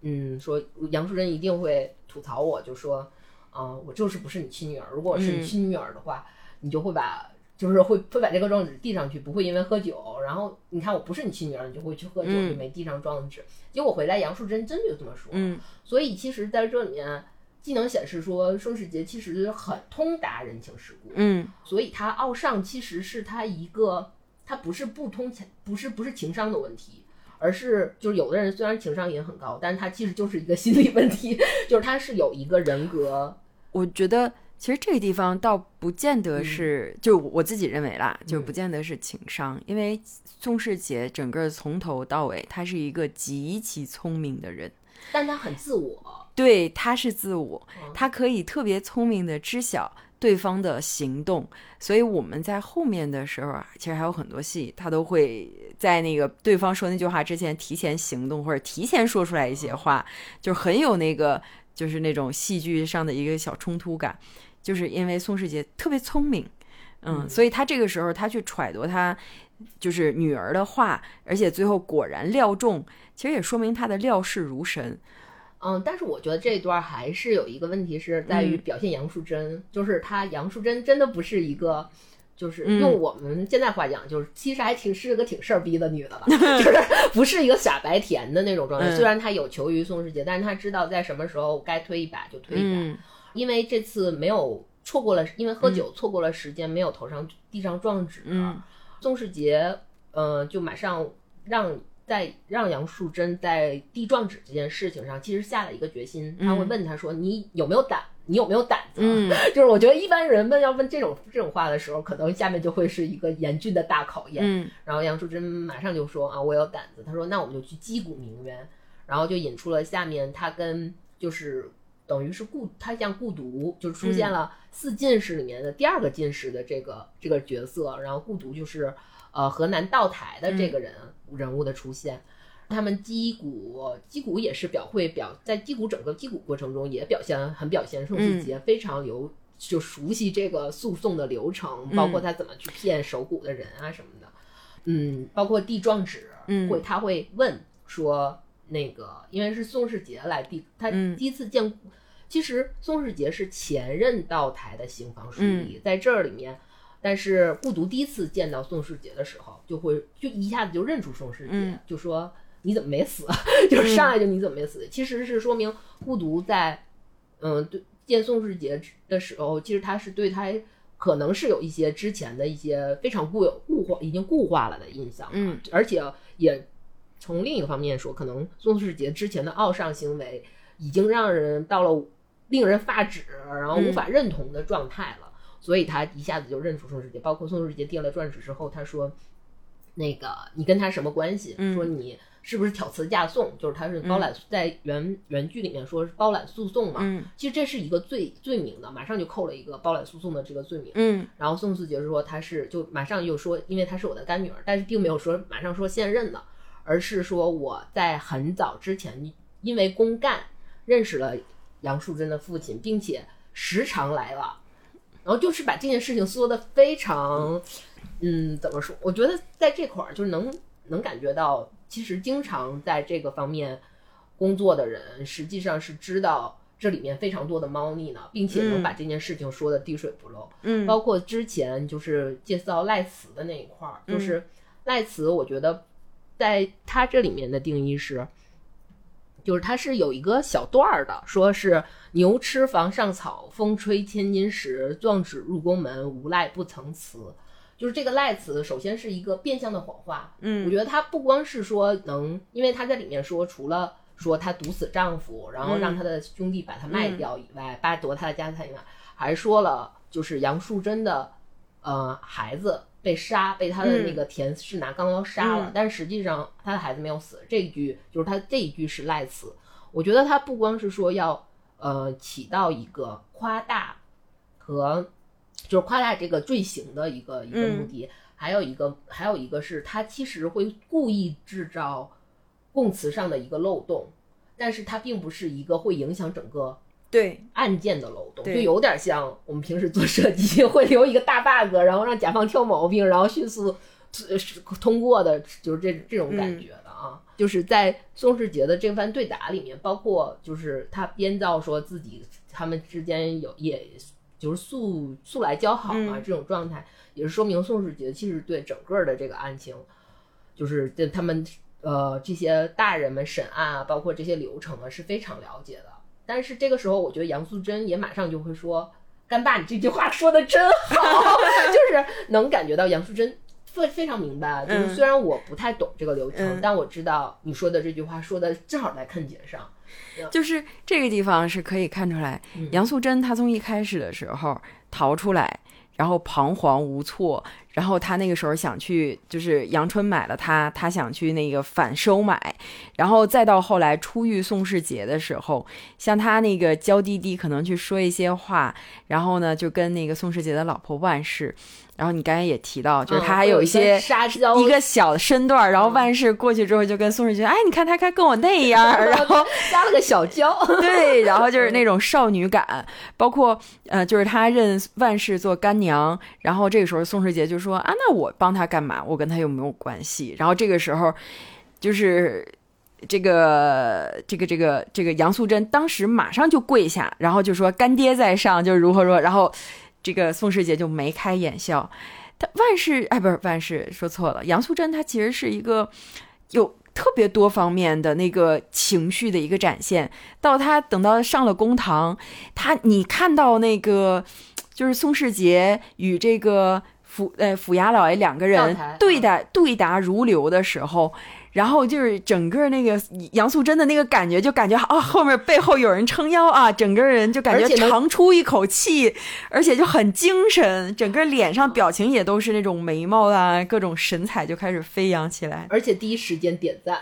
嗯，说杨淑珍一定会吐槽我，就说，啊、我就是不是你亲女儿，如果我是你亲女儿的话，你就会把。就是会会把这个状纸递上去，不会因为喝酒，然后你看我不是你亲女儿，你就会去喝酒，嗯就没递上状纸。结果回来杨淑珍真就这么说，嗯所以其实在这里面既能显示说盛世杰其实很通达人情世故，嗯所以他傲上其实是他一个，他不是不通情，不是不是情商的问题，而是就是有的人虽然情商也很高，但是他其实就是一个 *laughs* 心理问题，就是他是有一个人格，我觉得其实这个地方倒不见得是，就我自己认为啦，就不见得是情商，因为宋世杰整个从头到尾，他是一个极其聪明的人，但他很自我，对，他是自我嗯，他可以特别聪明的知晓对方的行动，所以我们在后面的时候啊，其实还有很多戏，他都会在那个对方说那句话之前提前行动，或者提前说出来一些话，就很有那个就是那种戏剧上的一个小冲突感，就是因为宋世杰特别聪明。嗯，嗯所以他这个时候他去揣度他就是女儿的话，而且最后果然料中，其实也说明他的料事如神。嗯，但是我觉得这一段还是有一个问题是在于嗯表现杨淑珍，就是她杨淑珍真的不是一个。就是嗯用我们现在话讲，就是其实还挺是个挺事儿逼的女的吧，*laughs* 就是不是一个傻白甜的那种状态。嗯虽然她有求于宋世杰，但是她知道在什么时候该推一把就推一把。嗯因为这次没有错过了，因为喝酒错过了时间，没有头上地上撞纸。嗯宋世杰，嗯，就马上让在让杨淑珍在递状纸这件事情上，其实下了一个决心。他会问他说：“你有没有胆？你有没有胆子？”嗯 *laughs* 就是我觉得一般人问要问这种这种话的时候，可能下面就会是一个严峻的大考验。嗯然后杨淑珍马上就说啊，我有胆子。他说那我们就去击鼓鸣冤，然后就引出了下面他跟就是等于是故他像故独，就是出现了四进士里面的第二个进士的这个这个角色，然后故独就是呃河南道台的这个人、人物的出现。他们击鼓，击鼓也是表会表，在击鼓整个击鼓过程中也表现很表现宋世杰非常有就熟悉这个诉讼的流程，包括他怎么去骗手鼓的人啊什么的。嗯，包括递状纸，嗯会他会问说那个，因为是宋世杰来递，他嗯第一次见，其实宋世杰是前任道台的刑房书嗯吏，在这儿里面。但是孤独第一次见到宋世杰的时候，就会就一下子就认出宋世杰，嗯。就说你怎么没死？*laughs* 就是上来就你怎么没死？其实是说明孤独在嗯对见宋世杰的时候，其实他是对他可能是有一些之前的一些非常固有固化已经固化了的印象，嗯，而且也从另一个方面说，可能宋世杰之前的傲上行为已经让人到了令人发指，然后无法认同的状态了，所以他一下子就认出宋世杰。包括宋世杰递了状纸之后，他说：“那个你跟他什么关系？嗯说你是不是挑词架讼？就是他是包揽、在原原剧里面说是包揽诉讼嘛。嗯其实这是一个罪罪名的，马上就扣了一个包揽诉讼的这个罪名。嗯然后宋世杰说他是就马上又说，因为他是我的干女儿，但是并没有说马上说现任的，而是说我在很早之前因为公干认识了杨树珍的父亲，并且时常来往，然后就是把这件事情说的非常，嗯，怎么说？我觉得在这块儿就是能能感觉到，其实经常在这个方面工作的人，实际上是知道这里面非常多的猫腻呢，并且能把这件事情说的滴水不漏。嗯包括之前就是介绍赖慈的那一块儿，就是赖慈，我觉得在他这里面的定义是，就是它是有一个小段儿的，说是牛吃房上草，风吹千金石，壮纸入宫门，无赖不曾辞。就是这个赖词，首先是一个变相的谎话。嗯我觉得他不光是说能，因为她在里面说，除了说他毒死丈夫，然后让他的兄弟把他卖掉以外，扒夺他的家产以外，还说了就是杨素贞的呃孩子被杀，被他的那个田氏拿钢刀杀了，嗯但实际上他的孩子没有死。这一句就是他这一句是赖词。我觉得他不光是说要呃起到一个夸大和就是夸大这个罪行的一个一个目的，还有一个还有一个是他其实会故意制造供词上的一个漏洞，但是它并不是一个会影响整个对，案件的漏洞，就有点像我们平时做设计会留一个大 bug，然后让甲方挑毛病，然后迅速通过的，就是这这种感觉的啊。就是在宋世杰的这番对答里面，包括就是他编造说自己他们之间有也就是素素来交好嘛、嗯这种状态，也是说明宋世杰其实对整个的这个案情，就是对他们呃这些大人们审案啊，包括这些流程啊是非常了解的。但是这个时候，我觉得杨素贞也马上就会说：“干爸，你这句话说的真好。*laughs* ” *laughs* 就是能感觉到杨素贞非非常明白，就是嗯虽然我不太懂这个流程，嗯但我知道你说的这句话说的正好在看节上。*laughs* 就是这个地方是可以看出来，嗯杨素贞她从一开始的时候逃出来，然后彷徨无措，然后他那个时候想去，就是阳春买了他，他想去那个反收买，然后再到后来初遇宋世杰的时候，像他那个娇滴滴可能去说一些话，然后呢就跟那个宋世杰的老婆万氏，然后你刚才也提到，就是他还有一些。一个小的身段，然后嗯万事过去之后就跟宋世杰，哎，你看他看跟我那样，*laughs* 然后加了个小娇，*laughs* 对，然后就是那种少女感，包括呃，就是他认万事做干娘，然后这个时候宋世杰就说啊，那我帮他干嘛？我跟他又没有关系。然后这个时候就是。这个这个这个这个杨素贞当时马上就跪下，然后就说干爹在上，就是如何说，然后这个宋世杰就眉开眼笑。他万事哎，不是万事说错了，杨素贞她其实是一个有特别多方面的那个情绪的一个展现。到他等到上了公堂，他你看到那个就是宋世杰与这个府呃府衙老爷两个人对待对答如流的时候。然后就是整个那个杨素贞的那个感觉，就感觉啊，后面背后有人撑腰啊，整个人就感觉长出一口气，而且就很精神，整个脸上表情也都是那种眉毛啊，各种神采就开始飞扬起来。而且第一时间点赞。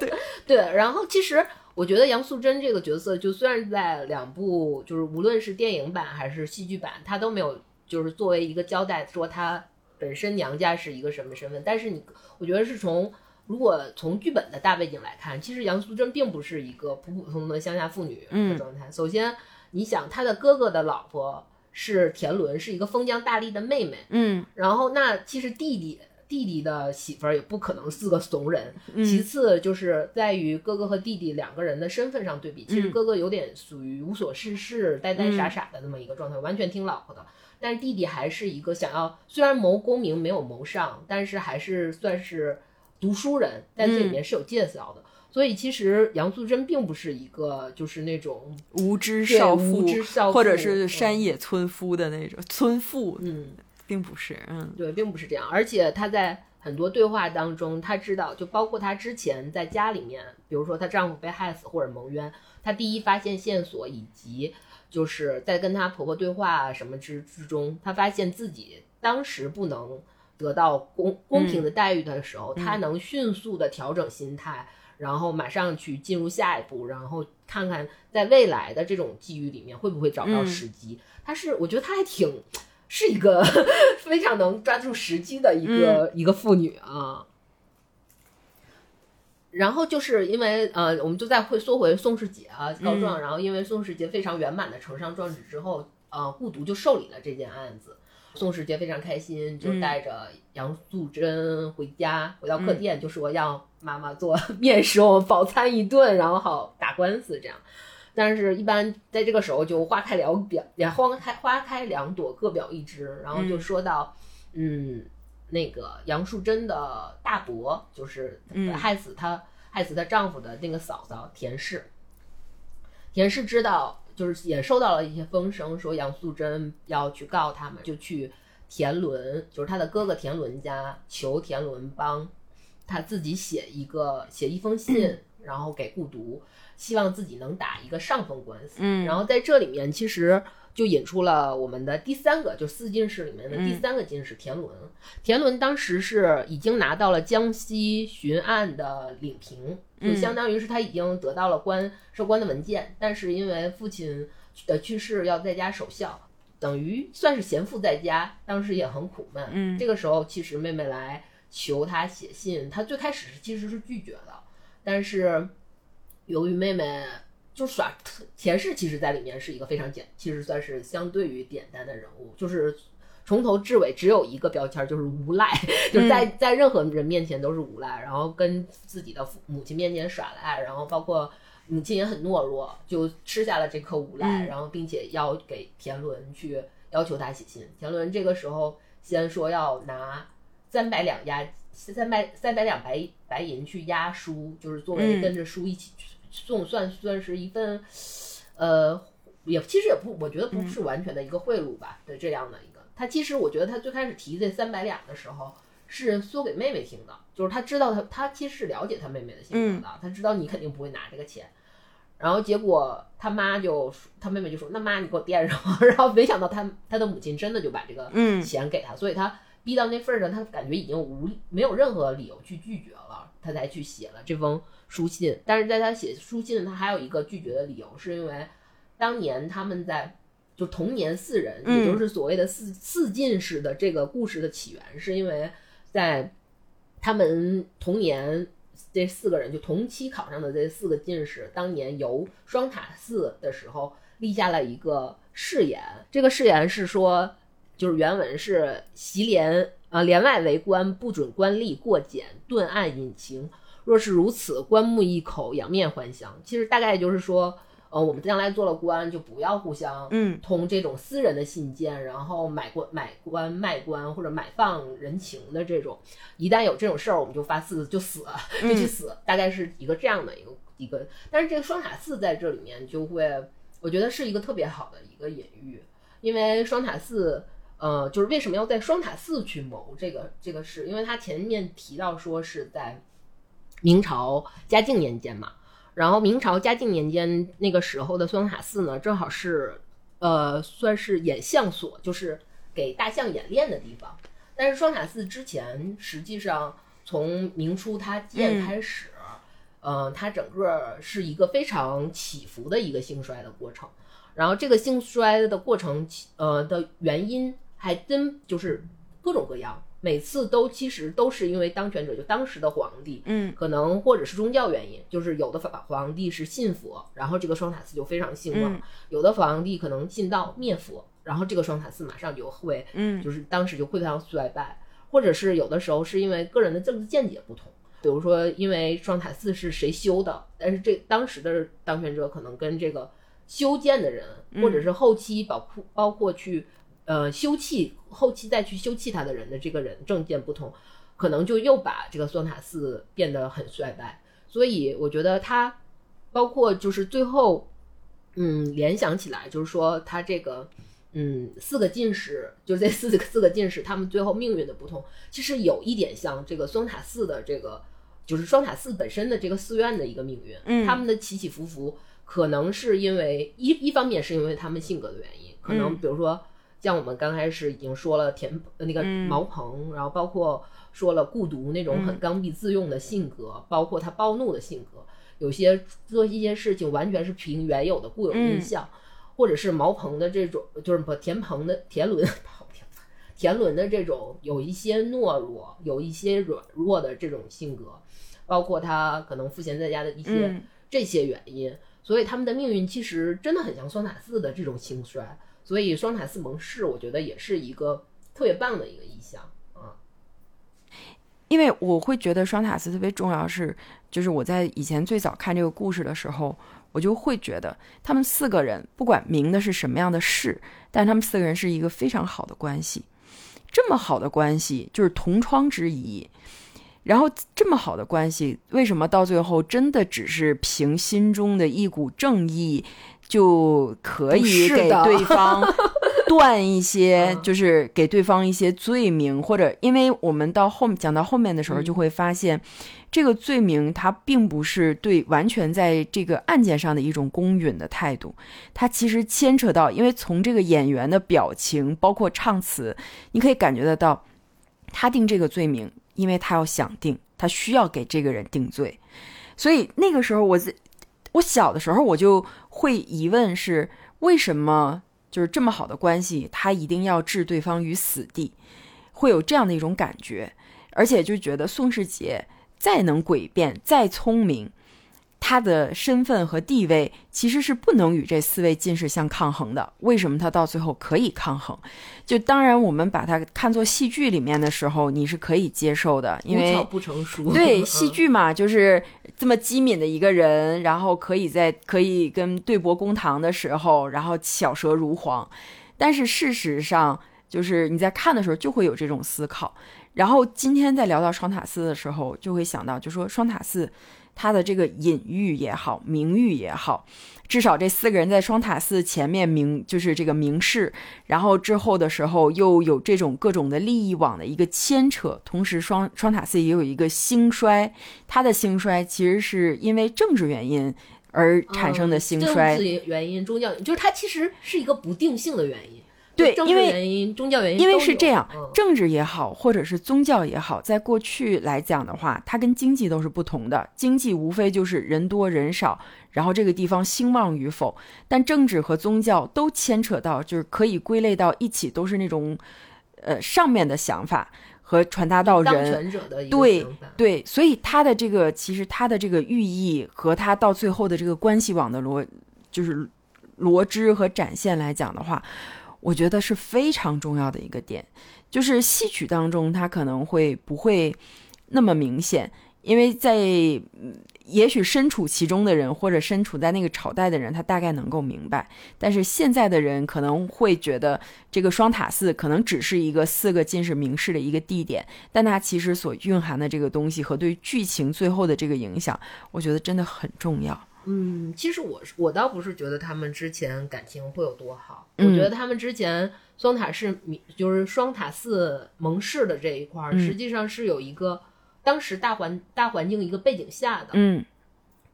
对 *laughs* 对，然后其实我觉得杨素贞这个角色，就虽然在两部就是无论是电影版还是戏剧版，她都没有就是作为一个交代说她本身娘家是一个什么身份，但是你我觉得是从。如果从剧本的大背景来看，其实杨素贞并不是一个普普通通的乡下妇女的嗯状态。首先，你想她的哥哥的老婆是田伦，是一个封疆大吏的妹妹，嗯然后那其实弟弟弟弟的媳妇儿也不可能是个怂人。嗯其次就是在于哥哥和弟弟两个人的身份上对比，其实嗯哥哥有点属于无所事事、呆呆傻傻的那么一个状态，完全听老婆的。但是弟弟还是一个想要，虽然谋功名没有谋上，但是还是算是读书人，在这里面是有介绍的。所以其实杨素贞并不是一个就是那种无知少妇或者是山嗯野村夫的那种村妇，嗯。并不是，嗯对，并不是这样。而且她在很多对话当中，她知道，就包括她之前在家里面，比如说她丈夫被害死或者蒙冤，她第一发现线索，以及就是在跟她婆婆对话什么之之中，她发现自己当时不能得到公公平的待遇的时候，他能迅速的调整心态。然后马上去进入下一步，然后看看在未来的这种机遇里面会不会找到嗯时机。他是，我觉得他还挺是一个 *laughs* 非常能抓住时机的一个、一个妇女啊。然后就是因为呃，我们就再会缩回宋世杰啊告状，然后因为宋世杰非常圆满的呈上状纸之后，呃，顾独就受理了这件案子。宋世杰非常开心，就带着杨素贞回家，回到客店，就说要妈妈做面食，我们饱餐一顿，然后好打官司这样。但是，一般在这个时候就花开两表，也花开花开两朵，各表一枝。然后就说到，嗯，那个杨素贞的大伯，就是嗯害死她、害死她丈夫的那个嫂嫂田氏。田氏知道，就是也收到了一些风声，说杨素贞要去告他们，就去田伦，就是他的哥哥田伦家求田伦帮他自己写一个写一封信，然后给顾独，希望自己能打一个上风官司。嗯然后在这里面其实就引出了我们的第三个，就四进士里面的第三个进士田伦。田伦当时是已经拿到了江西巡案的领平，就嗯相当于是他已经得到了官授官的文件，但是因为父亲的去世要在家守孝，等于算是闲赋在家，当时也很苦闷。嗯这个时候其实妹妹来求他写信，他最开始是其实是拒绝的，但是由于妹妹就耍田氏，其实在里面是一个非常简，其实算是相对于简单的人物，就是从头至尾只有一个标签，就是无赖，*laughs* 就是在在任何人面前都是无赖，然后跟自己的父母亲面前耍赖，然后包括母亲也很懦弱，就吃下了这颗无赖，嗯然后并且要给田伦去要求他写信。田伦这个时候先说要拿三百两押三百三百两白白银去押书，就是作为嗯跟着书一起送，算算是一份呃，也其实也不，我觉得不是完全的一个贿赂吧的这样的。他其实我觉得他最开始提这三百两的时候。是说给妹妹听的，就是他知道他他其实是了解他妹妹的性格的，他知道你肯定不会拿这个钱，然后结果他妈就他妹妹就说那妈你给我垫上，*laughs* 然后没想到他他的母亲真的就把这个嗯钱给他，所以他逼到那份儿上，他感觉已经无没有任何理由去拒绝了，他才去写了这封书信。但是在他写书信，他还有一个拒绝的理由，是因为当年他们在就同年四人，嗯也就是所谓的四四进士的这个故事的起源，是因为在他们同年。这四个人就同期考上的这四个进士，当年游双塔寺的时候立下了一个誓言。这个誓言是说，就是原文是“习连啊，连外为官，不准官吏过检，顿案隐情。若是如此，棺木一口，仰面还乡。”其实大概就是说，呃，我们将来做了官，就不要互相嗯通这种私人的信件，然后买官买官卖官或者买放人情的这种，一旦有这种事儿，我们就发誓就死，就去死，大概是一个这样的一个一个。但是这个双塔寺在这里面就会，我觉得是一个特别好的一个隐喻，因为双塔寺。呃，就是为什么要在双塔寺去谋这个这个事？因为他前面提到说是在明朝嘉靖年间嘛，然后明朝嘉靖年间那个时候的双塔寺呢，正好是呃算是演象所，就是给大象演练的地方。但是双塔寺之前实际上从明初它建开始，呃，它整个是一个非常起伏的一个兴衰的过程。然后这个兴衰的过程，呃的原因还真就是各种各样，每次都其实都是因为当权者就当时的皇帝，嗯。可能或者是宗教原因，就是有的法皇帝是信佛，然后这个双塔寺就非常兴旺；嗯。有的皇帝可能信道灭佛，然后这个双塔寺马上就会，嗯。就是当时就会非常衰败，或者是有的时候是因为个人的政治见解不同。比如说，因为双塔寺是谁修的，但是这当时的当权者可能跟这个修建的人，或者是后期包括包括去呃修葺后期再去修葺它的人的这个人政见不同，可能就又把这个双塔寺变得很衰败。所以我觉得他包括就是最后，嗯，联想起来就是说他这个。嗯，四个进士，就这四个四个进士，他们最后命运的不同，其实有一点像这个双塔寺的这个，就是双塔寺本身的这个寺院的一个命运。嗯他们的起起伏伏，可能是因为一一方面是因为他们性格的原因，可能嗯比如说像我们刚开始已经说了田呃那个嗯毛鹏，然后包括说了顾独那种很嗯刚愎自用的性格，包括他暴怒的性格，有些做一些事情完全是凭原有的固有印嗯象。或者是毛鹏的这种，就是不田鹏的田伦，*laughs* 田伦的这种有一些懦弱，有一些软弱的这种性格，包括他可能赋闲在家的一些、嗯这些原因，所以他们的命运其实真的很像双塔寺的这种兴衰。所以双塔寺盟誓，我觉得也是一个特别棒的一个意象啊。因为我会觉得双塔寺特别重要是，就是我在以前最早看这个故事的时候，我就会觉得他们四个人不管明的是什么样的事，但他们四个人是一个非常好的关系，这么好的关系就是同窗之谊。然后这么好的关系，为什么到最后真的只是凭心中的一股正义就可以给对方 *laughs* 断一些，就是给对方一些罪名，或者因为我们到后讲到后面的时候，就会发现。这个罪名，它并不是对完全在这个案件上的一种公允的态度，它其实牵扯到，因为从这个演员的表情，包括唱词，你可以感觉得到，他定这个罪名，因为他要想定，他需要给这个人定罪，所以那个时候，我在我小的时候，我就会疑问是，为什么就是这么好的关系，他一定要置对方于死地，会有这样的一种感觉，而且就觉得宋世杰。再能诡辩，再聪明，他的身份和地位其实是不能与这四位进士相抗衡的。为什么他到最后可以抗衡？就当然，我们把它看作戏剧里面的时候，你是可以接受的，因为不成熟。*laughs* 对戏剧嘛，就是这么机敏的一个人，然后可以在可以跟对簿公堂的时候，然后巧舌如簧。但是事实上，就是你在看的时候就会有这种思考。然后今天在聊到双塔寺的时候，就会想到，就说双塔寺，他的这个隐喻也好，名誉也好，至少这四个人在双塔寺前面明，就是这个明示，然后之后的时候又有这种各种的利益网的一个牵扯，同时双双塔寺也有一个兴衰，它的兴衰其实是因为政治原因而产生的兴衰，政治原因、宗教，就是它其实是一个不定性的原因。对，因为原因、宗教原因，因为是这样，政治也好，或者是宗教也好，在过去来讲的话，它跟经济都是不同的。经济无非就是人多人少，然后这个地方兴旺与否。但政治和宗教都牵扯到，就是可以归类到一起，都是那种，呃，上面的想法和传达到人。对对，所以他的这个其实他的这个寓意和他到最后的这个关系网的逻，就是罗织和展现来讲的话。我觉得是非常重要的一个点，就是戏曲当中它可能会不会那么明显，因为在也许身处其中的人或者身处在那个朝代的人，他大概能够明白。但是现在的人可能会觉得这个双塔寺可能只是一个四个进士名士的一个地点，但它其实所蕴含的这个东西和对剧情最后的这个影响，我觉得真的很重要。嗯，其实我我倒不是觉得他们之前感情会有多好，我觉得他们之前双塔是就是双塔寺盟誓的这一块儿，实际上是有一个当时大环大环境一个背景下的，嗯，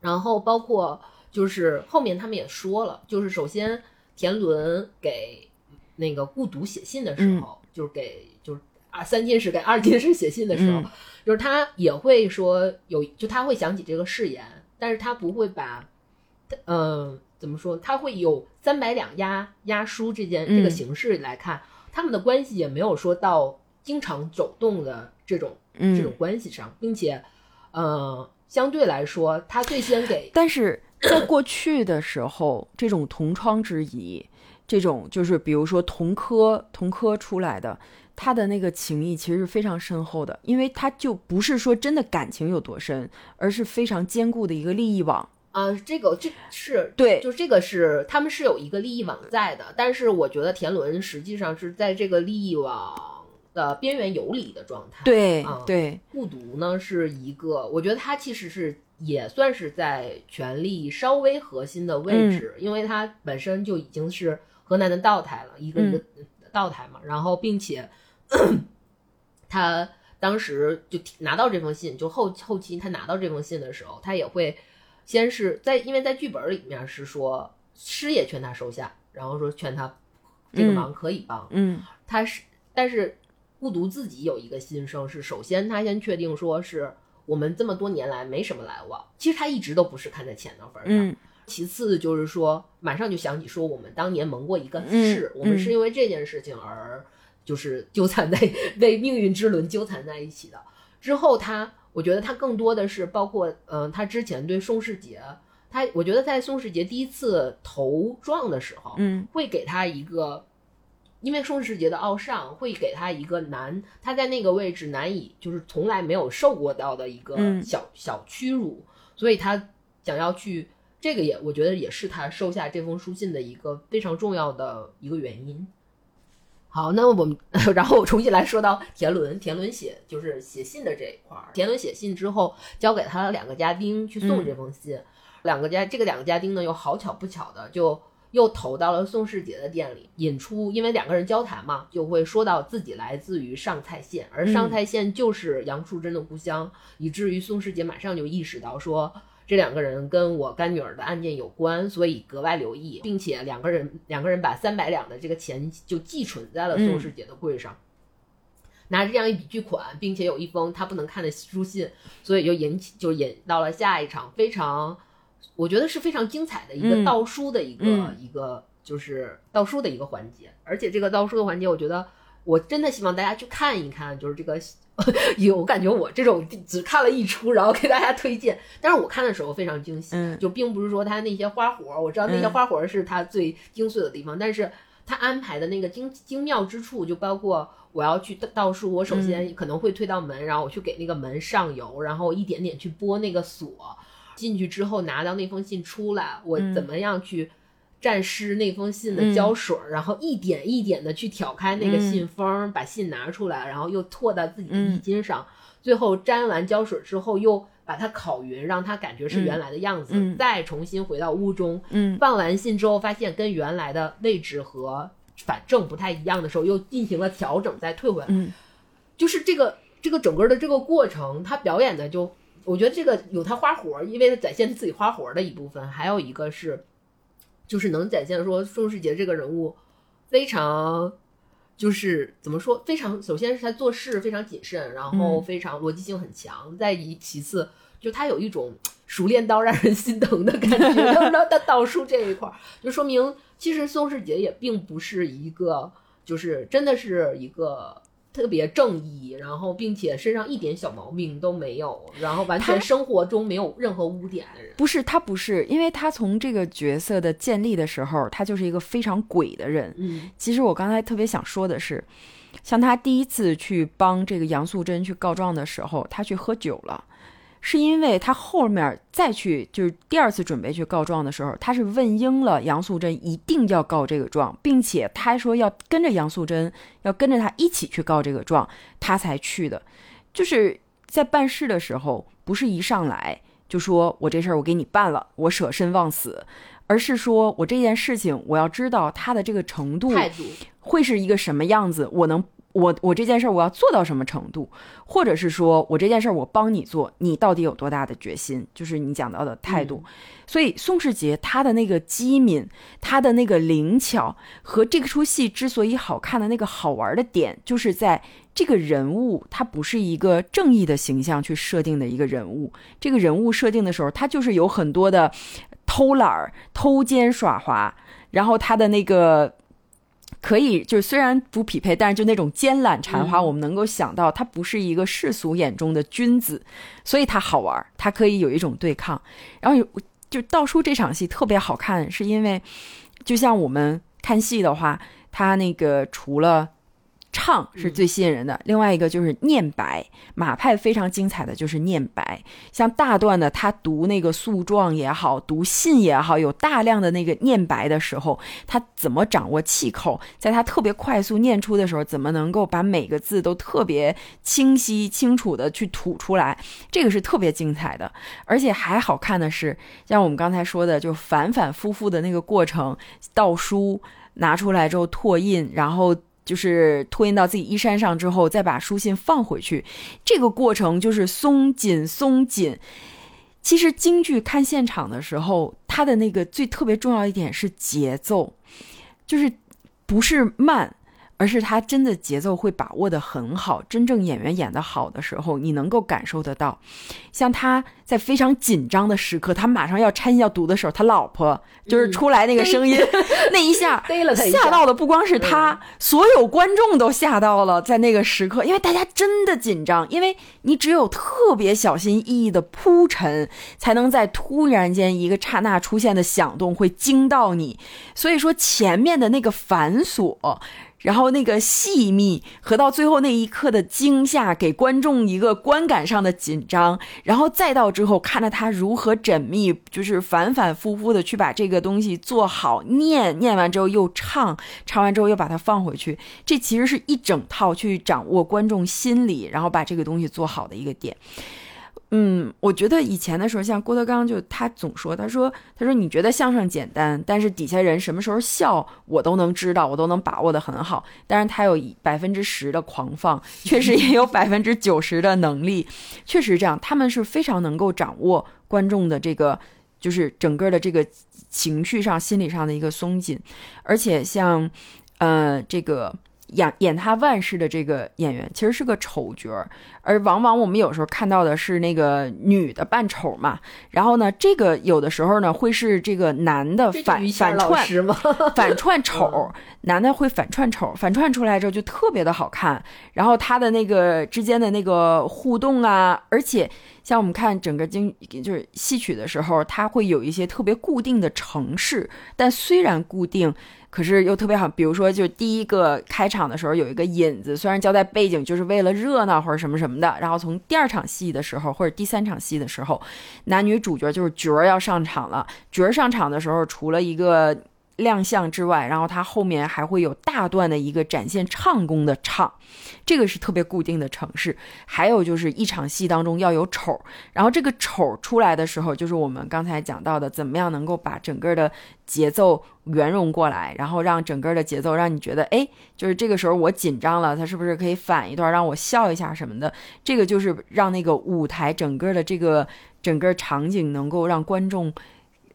然后包括就是后面他们也说了，就是首先田伦给那个顾独写信的时候，就是给就是啊三进士给二进士写信的时候，就是他也会说有就他会想起这个誓言。但是他不会把，嗯，怎么说？他会有三百两押押书这件这个形式来看，他们的关系也没有说到经常走动的这种这种关系上，并且，呃，相对来说，他最先给。但是在过去的时候，*coughs* 这种同窗之谊，这种就是比如说同科同科出来的。他的那个情谊其实是非常深厚的，因为他就不是说真的感情有多深，而是非常坚固的一个利益网啊。这个这是对，就这个是他们是有一个利益网在的，但是我觉得田伦实际上是在这个利益网的边缘游离的状态。对对，孤独呢是一个，我觉得他其实是也算是在权力稍微核心的位置，因为他本身就已经是河南的道台了，一个一个道台嘛，然后并且。*coughs* 他当时就拿到这封信，就后后期他拿到这封信的时候，他也会先是在，因为在剧本里面是说师爷劝他收下，然后说劝他这个忙可以帮，嗯，他是，但是孤独自己有一个心声是，首先他先确定说是我们这么多年来没什么来往，其实他一直都不是看在钱的份上，其次就是说马上就想起说我们当年蒙过一个誓，我们是因为这件事情而。就是纠缠在被命运之轮纠缠在一起的之后，他我觉得他更多的是包括，嗯，他之前对宋世杰，他我觉得在宋世杰第一次头撞的时候，嗯，会给他一个，因为宋世杰的傲上会给他一个难，他在那个位置难以就是从来没有受过到的一个小小屈辱，所以他想要去这个也我觉得也是他收下这封书信的一个非常重要的一个原因。好，那我们 *laughs* 然后我重新来说到田伦，田伦写就是写信的这一块儿。田伦写信之后，交给他两个家丁去送这封信。两个家这个两个家丁呢，又好巧不巧的就又投到了宋世杰的店里，引出，因为两个人交谈嘛，就会说到自己来自于上蔡县，而上蔡县就是杨树珍的故乡，以至于宋世杰马上就意识到说这两个人跟我干女儿的案件有关，所以格外留意，并且两个人两个人把三百两的这个钱就寄存在了宋世杰的柜上。拿着这样一笔巨款，并且有一封他不能看的书信，所以就引起就引到了下一场非常，我觉得是非常精彩的一个倒书的一个、嗯一个就是倒书的一个环节。而且这个倒书的环节，我觉得我真的希望大家去看一看，就是这个有我感觉我这种只看了一出，然后给大家推荐，但是我看的时候非常惊喜，嗯就并不是说他那些花活儿，我知道那些嗯花活儿是他最精髓的地方，但是他安排的那个精精妙之处，就包括我要去倒倒数，我首嗯先可能会推到门，然后我去给那个门上油，然后一点点去拨那个锁，进去之后拿到那封信出来，我嗯怎么样去蘸湿那封信的嗯。胶水儿，然后一点一点的去挑开那个嗯。信封儿，把信拿出来，然后又拓到自己的嗯。衣襟上，最后沾完胶水之后又。把它烤匀，让它感觉是原来的样子，再重新回到屋中，嗯。放完信之后，发现跟原来的位置和反正不太一样的时候，又进行了调整，再退回来。嗯。就是这个这个整个的这个过程，他表演的就，我觉得这个有他花活儿，因为他展现自己花活儿的一部分，还有一个是，就是能展现说宋世杰这个人物非常。就是怎么说，非常首先是他做事非常谨慎，然后嗯非常逻辑性很强，再以其次就他有一种熟练到让人心疼的感觉。然后他倒数这一块儿，就说明其实宋世杰也并不是一个，就是真的是一个特别正义，然后并且身上一点小毛病都没有，然后完全生活中没有任何污点的人。不是他不是，因为他从这个角色的建立的时候，他就是一个非常鬼的人。嗯其实我刚才特别想说的是，像他第一次去帮这个杨素贞去告状的时候，他去喝酒了，是因为他后面再去就是第二次准备去告状的时候，他是问应了杨素贞一定要告这个状，并且他还说要跟着杨素贞，要跟着他一起去告这个状，他才去的。就是在办事的时候，不是一上来就说我这事儿我给你办了，我舍身忘死。而是说我这件事情，我要知道他的这个程度，会是一个什么样子？我能，我我这件事儿我要做到什么程度？或者是说我这件事儿我帮你做，你到底有多大的决心？就是你讲到的态度。所以宋世杰他的那个机敏，他的那个灵巧，和这出戏之所以好看的那个好玩的点，就是在这个人物他不是一个正义的形象去设定的一个人物。这个人物设定的时候，他就是有很多的偷懒儿、偷奸耍滑，然后他的那个。可以，就是虽然不匹配，但是就那种奸懒馋滑，嗯我们能够想到他不是一个世俗眼中的君子，所以他好玩儿，他可以有一种对抗。然后有就道叔这场戏特别好看，是因为就像我们看戏的话，他那个除了唱是最吸引人的，另外一个就是念白。马派非常精彩的就是念白，像大段的他读那个诉状也好，读信也好，有大量的那个念白的时候，他怎么掌握气口，在他特别快速念出的时候，怎么能够把每个字都特别清晰清楚的去吐出来，这个是特别精彩的。而且还好看的是，像我们刚才说的，就反反复复的那个过程，倒书拿出来之后拓印，然后。就是拓印到自己衣衫上之后，再把书信放回去，这个过程就是松紧松紧。其实京剧看现场的时候，它的那个最特别重要一点是节奏，就是不是慢，而是他真的节奏会把握的很好。真正演员演得好的时候，你能够感受得到。像他在非常紧张的时刻，他马上要掺要读的时候，他老婆就是出来那个声音，*laughs* 那 *laughs* 一下吓到的不光是他，所有观众都吓到了。在那个时刻，因为大家真的紧张，因为你只有特别小心翼翼的铺陈，才能在突然间一个刹那出现的响动会惊到你。所以说前面的那个繁琐。然后那个细密和到最后那一刻的惊吓，给观众一个观感上的紧张，然后再到之后看着他如何缜密，就是反反复复的去把这个东西做好，念念完之后又唱，唱完之后又把它放回去，这其实是一整套去掌握观众心理，然后把这个东西做好的一个点。嗯，我觉得以前的时候，像郭德纲就他总说，他说他说你觉得相声简单，但是底下人什么时候笑，我都能知道，我都能把握的很好。但是他有百分之十的狂放，*laughs* 确实也有百分之九十的能力，确实这样，他们是非常能够掌握观众的这个，就是整个的这个情绪上、心理上的一个松紧，而且像，呃，这个。演演他万事的这个演员其实是个丑角儿，而往往我们有时候看到的是那个女的扮丑嘛。然后呢，这个有的时候呢会是这个男的反反串？反串丑，男的会反串丑，反串出来之后就特别的好看。然后他的那个之间的那个互动啊，而且像我们看整个京就是戏曲的时候，他会有一些特别固定的城市，但虽然固定。可是又特别好，比如说，就第一个开场的时候有一个引子，虽然交代背景就是为了热闹或者什么什么的，然后从第二场戏的时候或者第三场戏的时候，男女主角就是角儿要上场了，角儿上场的时候，除了一个。亮相之外，然后它后面还会有大段的一个展现唱功的唱，这个是特别固定的城市。还有就是一场戏当中要有丑，然后这个丑出来的时候，就是我们刚才讲到的，怎么样能够把整个的节奏圆融过来，然后让整个的节奏让你觉得，哎，就是这个时候我紧张了，他是不是可以反一段让我笑一下什么的？这个就是让那个舞台整个的这个整个场景能够让观众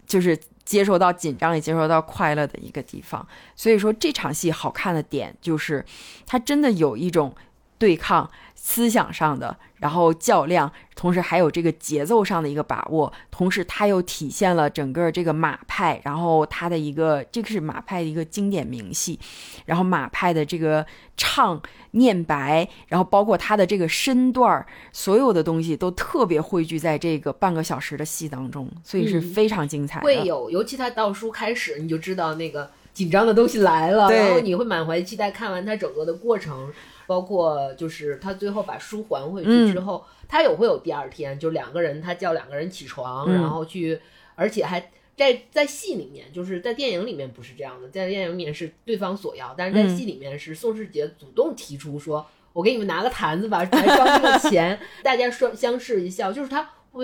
就是。接受到紧张也接受到快乐的一个地方，所以说这场戏好看的点就是，它真的有一种对抗思想上的。然后较量，同时还有这个节奏上的一个把握，同时它又体现了整个这个马派，然后它的一个这个是马派的一个经典名戏，然后马派的这个唱念白，然后包括它的这个身段儿，所有的东西都特别汇聚在这个半个小时的戏当中，所以是非常精彩。会有，尤其它倒数开始，你就知道那个紧张的东西来了，然后你会满怀期待看完它整个的过程。包括就是他最后把书还回去之后，他有会有第二天，就两个人他叫两个人起床，然后去，而且还在在戏里面，就是在电影里面不是这样的，在电影里面是对方索要，但是在戏里面是宋世杰主动提出说：“我给你们拿个坛子吧，来装这个钱。*laughs* ”大家说相视一笑，就是他。我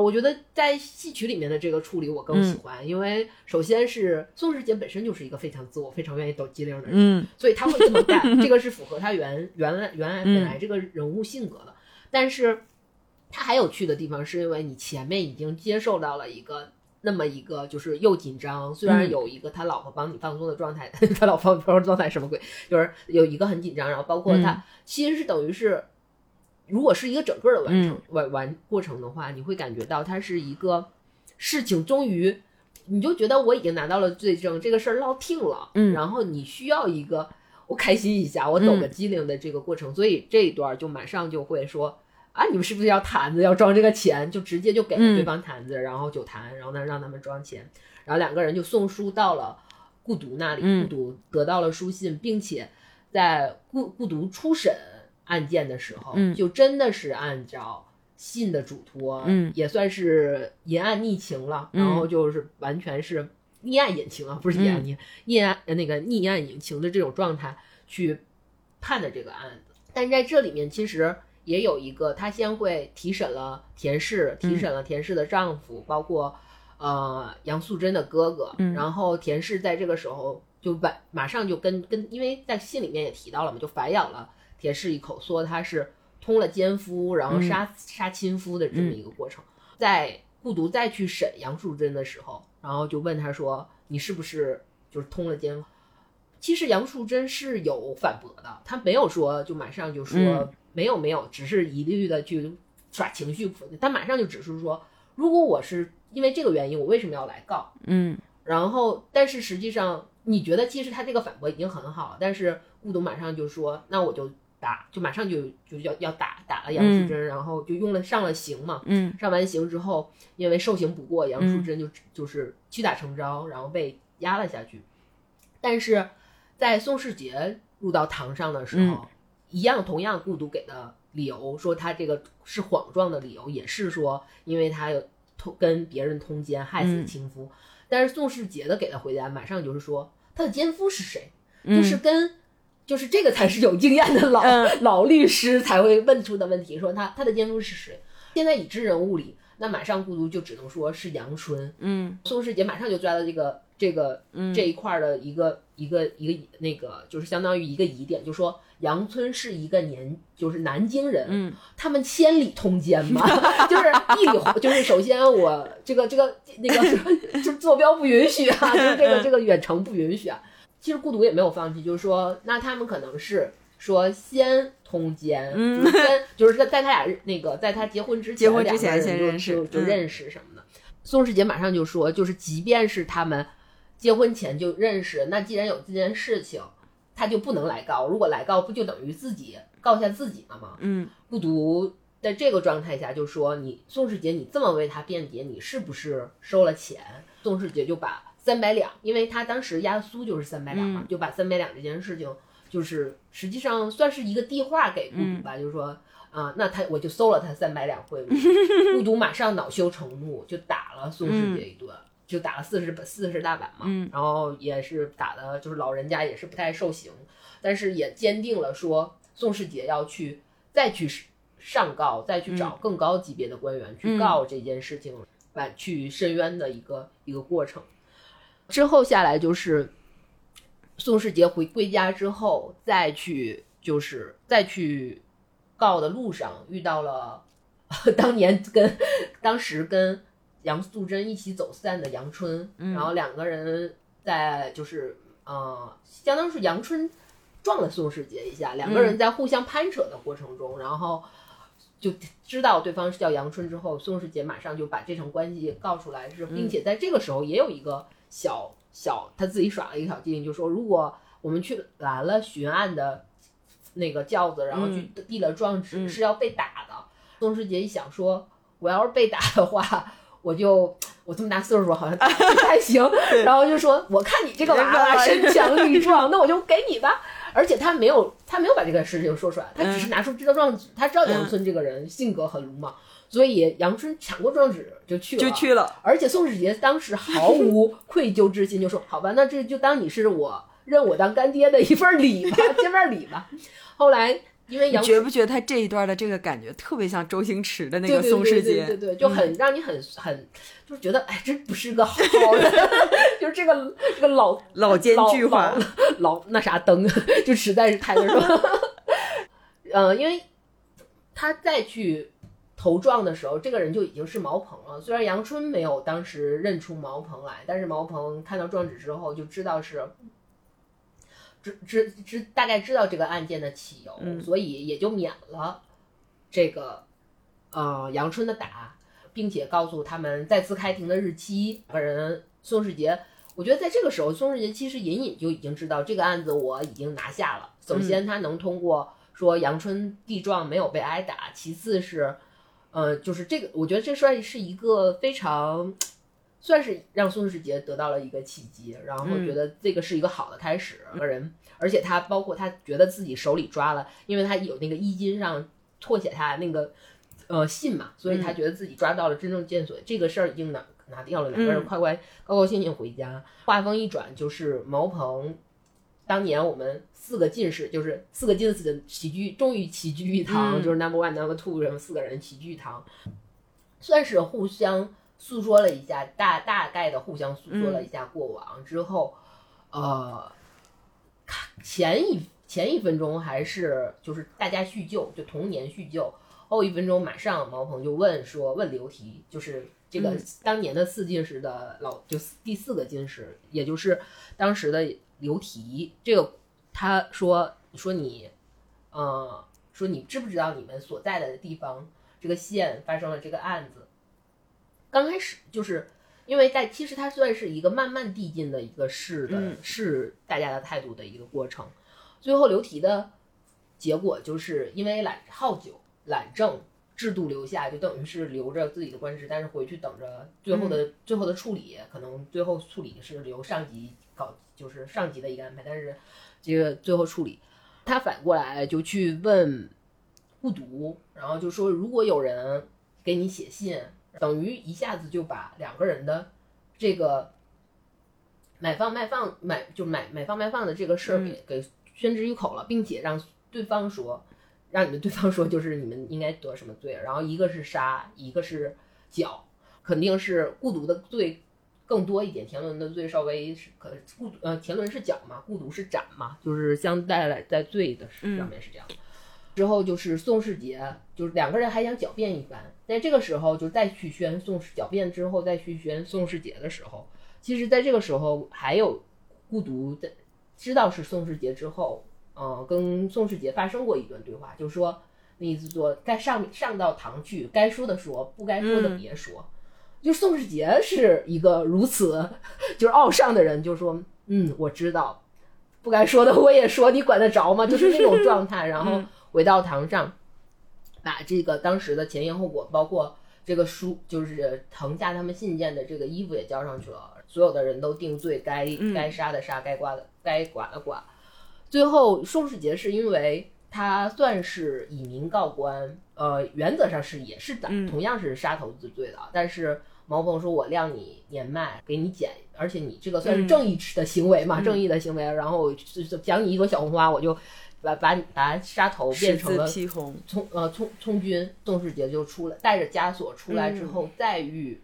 我觉得在戏曲里面的这个处理我更喜欢，因为首先是宋世杰本身就是一个非常自我、非常愿意抖机灵的人，嗯，所以他会这么干，这个是符合他原原来原来本来这个人物性格的。但是他还有趣的地方，是因为你前面已经接受到了一个那么一个就是又紧张，虽然有一个他老婆帮你放松的状态，*laughs* 他老婆放松状态什么鬼，就是有一个很紧张，然后包括他其实是等于是。如果是一个整个的完成完完过程的话，你会感觉到它是一个事情终于，你就觉得我已经拿到了罪证，这个事儿落定了。嗯，然后你需要一个我开心一下，我抖个机灵的这个过程，所以这一段就马上就会说啊，你们是不是要坛子要装这个钱？就直接就给了对方坛子，然后酒坛，然后呢让他们装钱，然后两个人就送书到了顾独那里，顾独得到了书信，并且在顾顾独初审。案件的时候，就真的是按照信的嘱托，嗯，也算是隐案逆情了，然后就是完全是逆案隐情啊，不是隐案逆逆案那个逆案隐情的这种状态去判的这个案子。但是在这里面其实也有一个，他先会提审了田氏，提审了田氏的丈夫，包括呃杨素贞的哥哥，然后田氏在这个时候就马马上就跟跟，因为在信里面也提到了嘛，就反咬了。铁氏一口说他是通了奸夫，然后杀杀亲夫的这么一个过程。在顾独再去审杨树贞的时候，然后就问他说：“你是不是就是通了奸？”其实杨树贞是有反驳的，他没有说就马上就说没有没有，只是一律的去耍情绪。他马上就指出说，如果我是因为这个原因，我为什么要来告？嗯，然后但是实际上你觉得其实他这个反驳已经很好了，但是顾独马上就说：“那我就。”打就马上就就要要打打了杨淑珍，然后就用了上了刑嘛。嗯，上完刑之后，因为受刑不过，杨淑珍就就是屈打成招，然后被压了下去。但是在宋世杰入到堂上的时候，一样同样顾独给的理由说他这个是谎状的理由，也是说因为他有通跟别人通奸害死亲夫。但是宋世杰的给的回答马上就是说他的奸夫是谁，就是跟。就是这个才是有经验的老 *laughs* 老律师才会问出的问题，说他他的监督是谁？现在已知人物里，那马上孤独就只能说是杨春。嗯宋世杰马上就抓到这个这个嗯这一块儿的一个一个一个那个，就是相当于一个疑点，就说杨春是一个年就是南京人，嗯他们千里通奸嘛，*laughs* 就是一里就是首先我这个这个那个就是坐标不允许啊，就是这个这个远程不允许啊。其实孤独也没有放弃，就是说那他们可能是说先通奸，嗯就是先就是在在他俩那个在他结婚之前，结婚之前就先认识就认识什么的。宋世杰马上就说，就是即便是他们结婚前就认识，那既然有这件事情，他就不能来告。如果来告，不就等于自己告下自己了吗？嗯孤独在这个状态下就说你宋世杰，你这么为他辩解，你是不是收了钱？宋世杰就把三百两，因为他当时押苏就是三百两嘛，嗯就把三百两这件事情，就是实际上算是一个递话给孤嗯独吧，就是说。啊，那他我就搜了他三百两贿赂，*laughs* 孤独马上恼羞成怒，就打了宋世杰一顿，就打了四十四十大板嘛，嗯然后也是打的，就是老人家也是不太受刑，但是也坚定了说宋世杰要去再去上告，再去找更高级别的官员、去告这件事情，把去申冤的一个一个过程。之后下来就是宋世杰回归家之后，再去就是再去告的路上遇到了 *laughs* 当年跟当时跟杨素贞一起走散的杨春，然后两个人在就是呃，相当是杨春撞了宋世杰一下，两个人在互相攀扯的过程中，然后就知道对方是叫杨春之后，宋世杰马上就把这层关系告出来，是并且在这个时候也有一个小小他自己耍了一个小机灵，就说如果我们去拦了巡案的那个轿子，然后去递了状纸，嗯。是要被打的。宋世杰一想说，我要是被打的话，我就我这么大岁数好像打 *laughs* 不太行，然后就说我看你这个娃娃身 *laughs* 强力壮，那我就给你吧。而且他没有，他没有把这个事情说出来，他只是拿出这张状纸，他知道杨村这个人性格很鲁莽，所以杨春抢过状纸就去了，就去了。而且宋世杰当时毫无 *laughs* 愧疚之心，就说：“好吧，那这就当你是我认我当干爹的一份礼吧，见面礼吧。”后来因为你杨觉不觉得他这一段的这个感觉特别像周星驰的那个对对对宋世杰？对对对对，就很让你很很就是觉得哎，真不是个好人，*laughs* 就是这个这个老老奸巨猾老老那啥灯，就实在是太那什么。*laughs* 呃，因为他再去头撞的时候，这个人就已经是毛鹏了。虽然杨春没有当时认出毛鹏来，但是毛鹏看到状纸之后就知道是。知知知大概知道这个案件的起由，嗯所以也就免了这个呃杨春的打，并且告诉他们再次开庭的日期。两个人宋世杰，我觉得在这个时候，宋世杰其实隐隐就已经知道这个案子我已经拿下了。首先，他能通过说杨春地状没有被挨打，其次是，呃，就是这个，我觉得这算是一个非常。算是让宋世杰得到了一个契机，然后觉得这个是一个好的开始。个人，而且他包括他觉得自己手里抓了，因为他有那个衣襟上拓写他那个呃信嘛，所以他觉得自己抓到了真正线索，这个事儿已经拿拿掉了，两个人快快高高兴兴回家。话锋一转，就是毛鹏当年我们四个进士，就是四个进士的齐聚，终于齐聚一堂，嗯。就是 number one、number two 什么四个人齐聚一堂，算是互相。诉说了一下，大大概的互相诉说了一下过往、之后，呃，前一前一分钟还是就是大家叙旧，就童年叙旧，后一分钟马上毛鹏就问说问刘题，就是这个嗯。当年的四进士的老就第四个进士，也就是当时的刘提，这个他说说你，呃，说你知不知道你们所在的地方这个县发生了这个案子？刚开始就是因为在其实它算是一个慢慢递进的一个试的嗯试大家的态度的一个过程，最后刘提的结果就是因为懒好酒懒政制度留下，就等于是留着自己的官职，但是回去等着最后的、最后的处理，可能最后处理是由上级搞，就是上级的一个安排，但是这个最后处理，他反过来就去问误读，然后就说如果有人给你写信。等于一下子就把两个人的这个买放卖放买就买买放卖放的这个事儿给、给宣之于口了，并且让对方说让你们对方说就是你们应该得什么罪，然后一个是杀，一个是绞，肯定是孤独的罪更多一点，田伦的罪稍微是可孤呃田伦是绞嘛，孤独是斩嘛，就是相带来在罪的上面是这样。之后就是宋世杰，就是两个人还想狡辩一番，在这个时候就再去宣宋世狡辩之后再去宣宋世杰的时候，其实在这个时候还有孤独的知道是宋世杰之后。嗯，跟宋世杰发生过一段对话，就是说那意思说该上上到堂去，该说的说，不该说的别说。就宋世杰是一个如此 *laughs* 就是傲上的人，就说嗯，我知道不该说的我也说，你管得着吗？就是那种 *laughs* 状态。然后回到堂上，把这个当时的前因后果，包括这个书，就是藤下他们信件的这个衣服也交上去了，所有的人都定罪，该该杀的杀，该刮的该剐的剐。最后，宋世杰是因为他算是以民告官，呃，原则上是也是的，同样是杀头之罪的。但是毛鹏说：“我量你年迈，给你减，而且你这个算是正义的行为嘛，正义的行为。然后奖你一朵小红花，我就把把把杀头变成了从呃从从军。宋世杰就出来，带着枷锁出来之后，再遇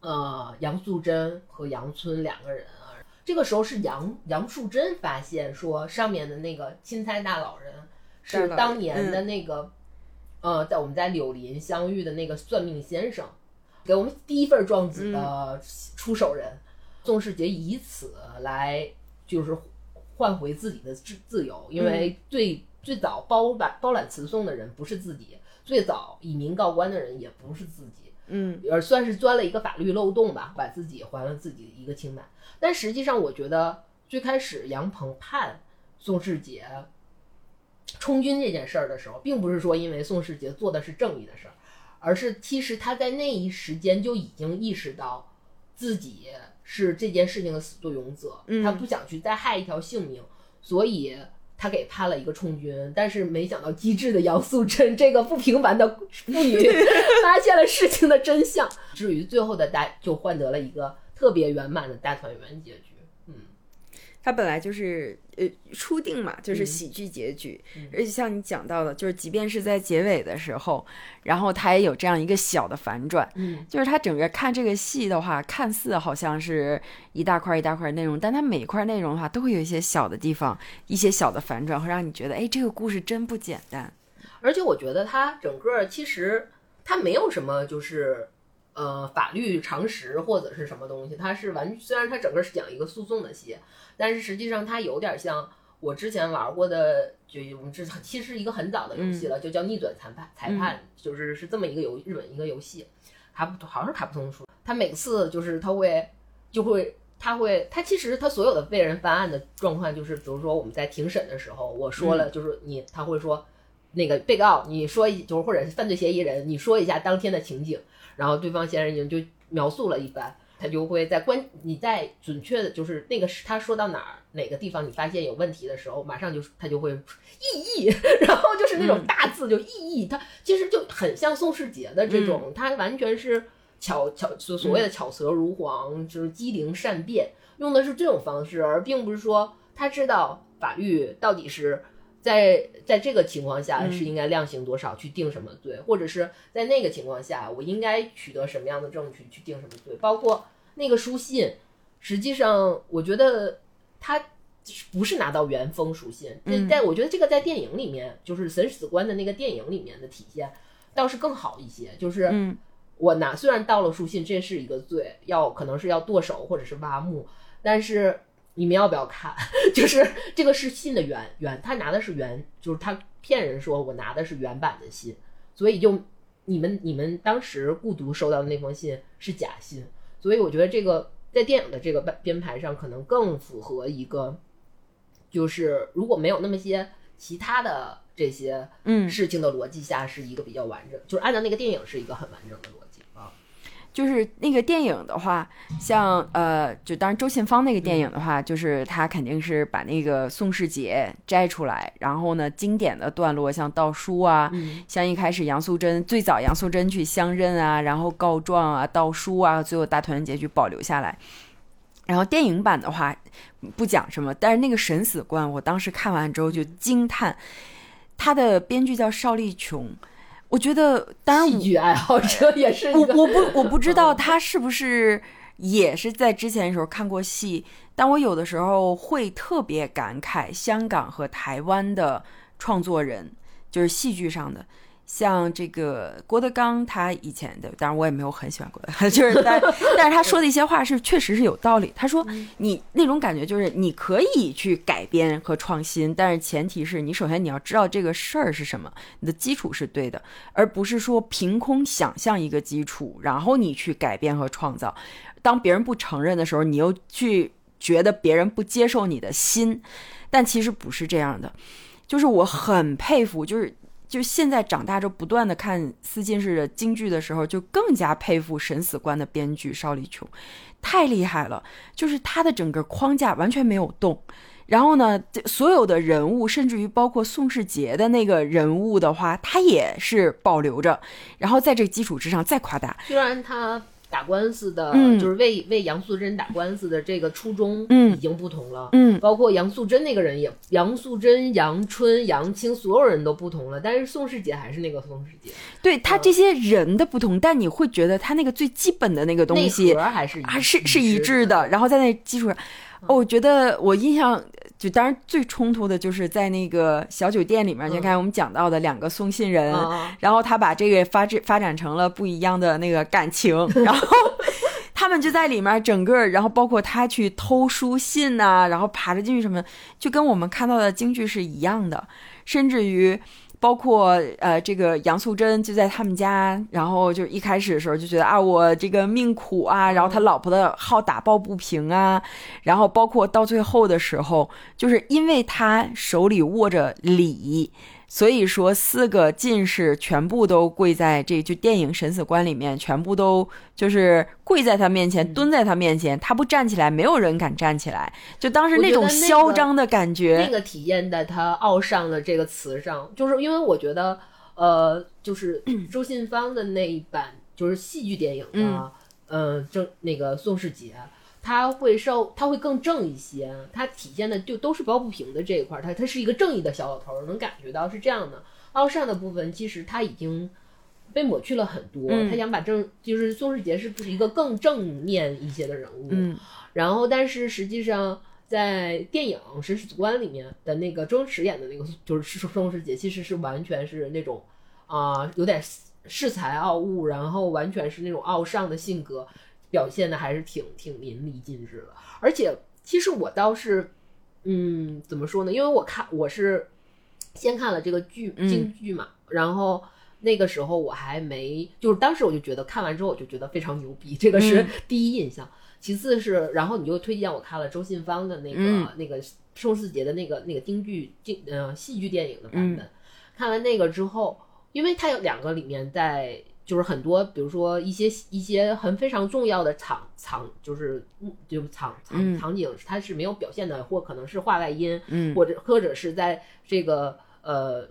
呃杨素贞和杨村两个人。”这个时候是杨杨树珍发现说上面的那个钦差大老人是当年的那个，呃，在我们在柳林相遇的那个算命先生，给我们第一份状子的出手人。宋世杰以此来就是换回自己的自自由，因为最最早包揽包揽词颂的人不是自己，最早以民告官的人也不是自己，嗯，也算是钻了一个法律漏洞吧，把自己还了自己一个清白。但实际上，我觉得最开始杨鹏判宋世杰充军这件事儿的时候，并不是说因为宋世杰做的是正义的事儿，而是其实他在那一时间就已经意识到自己是这件事情的始作俑者，他不想去再害一条性命，所以他给判了一个充军。但是没想到机智的杨素贞这个不平凡的妇女 *laughs* 发现了事情的真相，至于最后的大就换得了一个。特别圆满的大团圆结局，嗯，它本来就是呃初定嘛，就是喜剧结局，而且像你讲到的，就是即便是在结尾的时候，然后它也有这样一个小的反转，嗯，就是它整个看这个戏的话，看似好像是一大块一大块内容，但它每一块内容的话，都会有一些小的地方，一些小的反转，会让你觉得，哎，这个故事真不简单。而且我觉得它整个其实它没有什么就是。呃，法律常识或者是什么东西，它是完。虽然它整个是讲一个诉讼的戏，但是实际上它有点像我之前玩过的，就我们这其实是一个很早的游戏了，就叫逆转裁判。裁判就是是这么一个游日本一个游戏，卡普好像是卡普通出。他每次就是他会就会他会他其实他所有的被人翻案的状况就是，比如说我们在庭审的时候，我说了就是你他会说那个被告你说一就是或者是犯罪嫌疑人你说一下当天的情景。然后对方先生已经就描述了一番，他就会在关你在准确的，就是那个他说到哪儿哪个地方你发现有问题的时候，马上就他就会意义，然后就是那种大字就意义，他其实就很像宋世杰的这种，他完全是巧巧所所谓的巧舌如簧，就是机灵善变，用的是这种方式，而并不是说他知道法律到底是。在在这个情况下是应该量刑多少去定什么罪，或者是在那个情况下我应该取得什么样的证据去定什么罪？包括那个书信，实际上我觉得他不是拿到原封书信，在我觉得这个在电影里面，就是审死官的那个电影里面的体现倒是更好一些。就是我拿虽然盗了书信，这是一个罪，要可能是要剁手或者是挖墓，但是。你们要不要看？*laughs* 就是这个是信的原原，他拿的是原，就是他骗人说我拿的是原版的信，所以就你们你们当时孤独收到的那封信是假信，所以我觉得这个在电影的这个编排上可能更符合一个，就是如果没有那么些其他的这些嗯事情的逻辑下，是一个比较完整，就是按照那个电影是一个很完整的逻辑。就是那个电影的话，像呃，就当然周信芳那个电影的话，就是他肯定是把那个宋世杰摘出来，然后呢，经典的段落像道书啊，像一开始杨素贞最早杨素贞去相认啊，然后告状啊，道书啊，最后大团圆结局保留下来。然后电影版的话不讲什么，但是那个审死官，我当时看完之后就惊叹。他的编剧叫邵丽琼，我觉得当然戏剧爱好者也是我我不我不知道他是不是也是在之前的时候看过戏，但我有的时候会特别感慨香港和台湾的创作人，就是戏剧上的。像这个郭德纲，他以前的，当然我也没有很喜欢郭德纲，*laughs* 就是但但是他说的一些话是确实是有道理。他说你那种感觉就是你可以去改编和创新，但是前提是你首先你要知道这个事儿是什么，你的基础是对的，而不是说凭空想象一个基础，然后你去改变和创造。当别人不承认的时候，你又去觉得别人不接受你的心，但其实不是这样的。就是我很佩服，就是就现在长大之后不断的看思金式的京剧的时候，就更加佩服《审死官》的编剧邵丽琼，太厉害了。就是他的整个框架完全没有动，然后呢，这所有的人物，甚至于包括宋世杰的那个人物的话，他也是保留着，然后在这基础之上再夸大。虽然他打官司的，嗯。就是为为杨素贞打官司的这个初衷，嗯。已经不同了，嗯。包括杨素贞那个人也，杨素贞、杨春、杨青，所有人都不同了，但是宋世杰还是那个宋世杰，对他这些人的不同，但你会觉得他那个最基本的那个东西还是一啊，是是一致致的。然后在那基础上，哦，我觉得我印象就当然最冲突的就是在那个小酒店里面，就刚才我们讲到的两个送信人，啊然后他把这个发展发展成了不一样的那个感情，*laughs* 然后。他们就在里面整个，然后包括他去偷书信呐、然后爬着进去什么，就跟我们看到的京剧是一样的，甚至于包括呃这个杨素贞就在他们家，然后就一开始的时候就觉得啊我这个命苦啊，然后他老婆的好打抱不平啊，然后包括到最后的时候，就是因为他手里握着礼。所以说，四个进士全部都跪在这就电影《审死官》里面，全部都就是跪在他面前，蹲在他面前，他不站起来，没有人敢站起来。就当时那种嚣张的感觉，那个体验在他傲上的这个词上，就是因为我觉得，呃，就是周信芳的那一版就是戏剧电影的，呃，正那个宋世杰。他会稍，他会更正一些，他体现的就都是抱不平的这一块儿，他他是一个正义的小老头儿，能感觉到是这样的。傲上的部分其实他已经被抹去了很多，嗯。他想把正就是宋世杰是不是一个更正面一些的人物，嗯。然后，但是实际上，在电影《审死官》里面的那个周星驰演的那个就是宋世杰，其实是完全是那种啊、有点恃才傲物，然后完全是那种傲上的性格，表现的还是挺挺淋漓尽致的。而且，其实我倒是，嗯，怎么说呢？因为我看我是先看了这个剧嗯京剧嘛，然后。那个时候我还没，就是当时我就觉得看完之后我就觉得非常牛逼，这个是嗯第一印象。其次是，然后你就推荐我看了周信芳的那个、嗯那个宋世杰的那个那个京剧京呃戏剧电影的版嗯本。看完那个之后，因为它有两个里面在就是很多，比如说一些一些很非常重要的场场就是嗯就场场嗯场景，它是没有表现的，或可能是画外音，嗯或者或者是在这个呃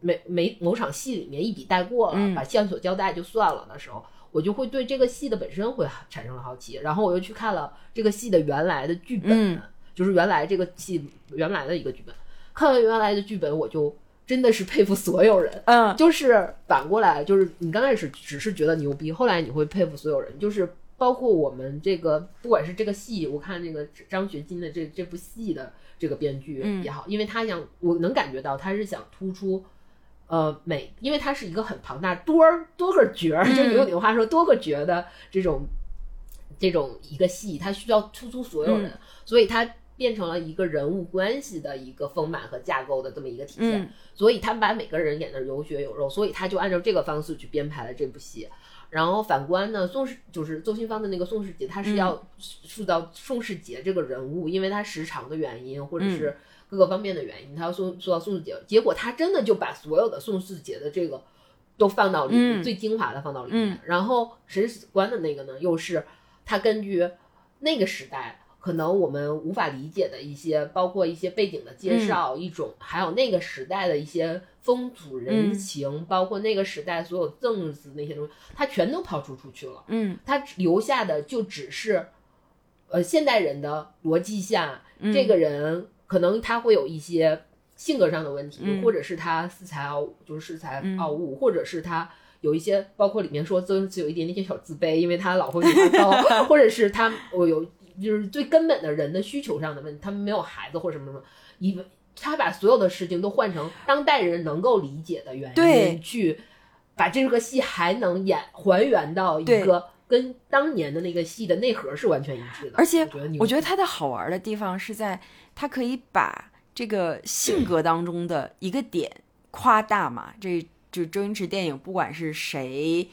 每每某场戏里面一笔带过了，嗯把线索交代就算了的时候，我就会对这个戏的本身会产生了好奇，然后我又去看了这个戏的原来的剧本，嗯就是原来这个戏原来的一个剧本。看完原来的剧本，我就真的是佩服所有人，嗯。就是反过来，就是你刚开始只是觉得牛逼，后来你会佩服所有人，就是包括我们这个，不管是这个戏，我看那个张学金的这这部戏的这个编剧嗯。也好，因为他想，我能感觉到他是想突出。呃，每因为他是一个很庞大多儿多个角儿，就你用你的话说多个角的这种这种一个戏，他需要突出所有人，嗯。所以它变成了一个人物关系的一个丰满和架构的这么一个体现。嗯所以他们把每个人演的有血有肉，所以他就按照这个方式去编排了这部戏。然后反观呢，宋世就是周新芳的那个宋世杰，他是要塑造宋世杰这个人物，因为他时长的原因或者是各个方面的原因，他要塑塑造宋世杰。结果他真的就把所有的宋世杰的这个都放到里面，嗯最精华的放到里面。嗯然后审死官的那个呢，又是他根据那个时代。可能我们无法理解的一些，包括一些背景的介绍，一种还有那个时代的一些风土人情，包括那个时代所有政治那些东西，他全都抛出出去了。嗯。他留下的就只是，呃，现代人的逻辑下，嗯。这个人可能他会有一些性格上的问题，嗯。或者是他恃才傲物，就是恃才嗯。傲物，或者是他有一些，包括里面说周星驰有一点点小自卑，因为他老婆比他高，*laughs* 或者是他我有就是最根本的人的需求上的问题，他们没有孩子或什么什么，以为他把所有的事情都换成当代人能够理解的原对因去。把这个戏还能演还原到一个跟当年的那个戏的内核是完全一致的，而且我觉得牛我觉得它的好玩的地方是在它可以把这个性格当中的一个点夸大嘛。这就周星驰电影，不管是谁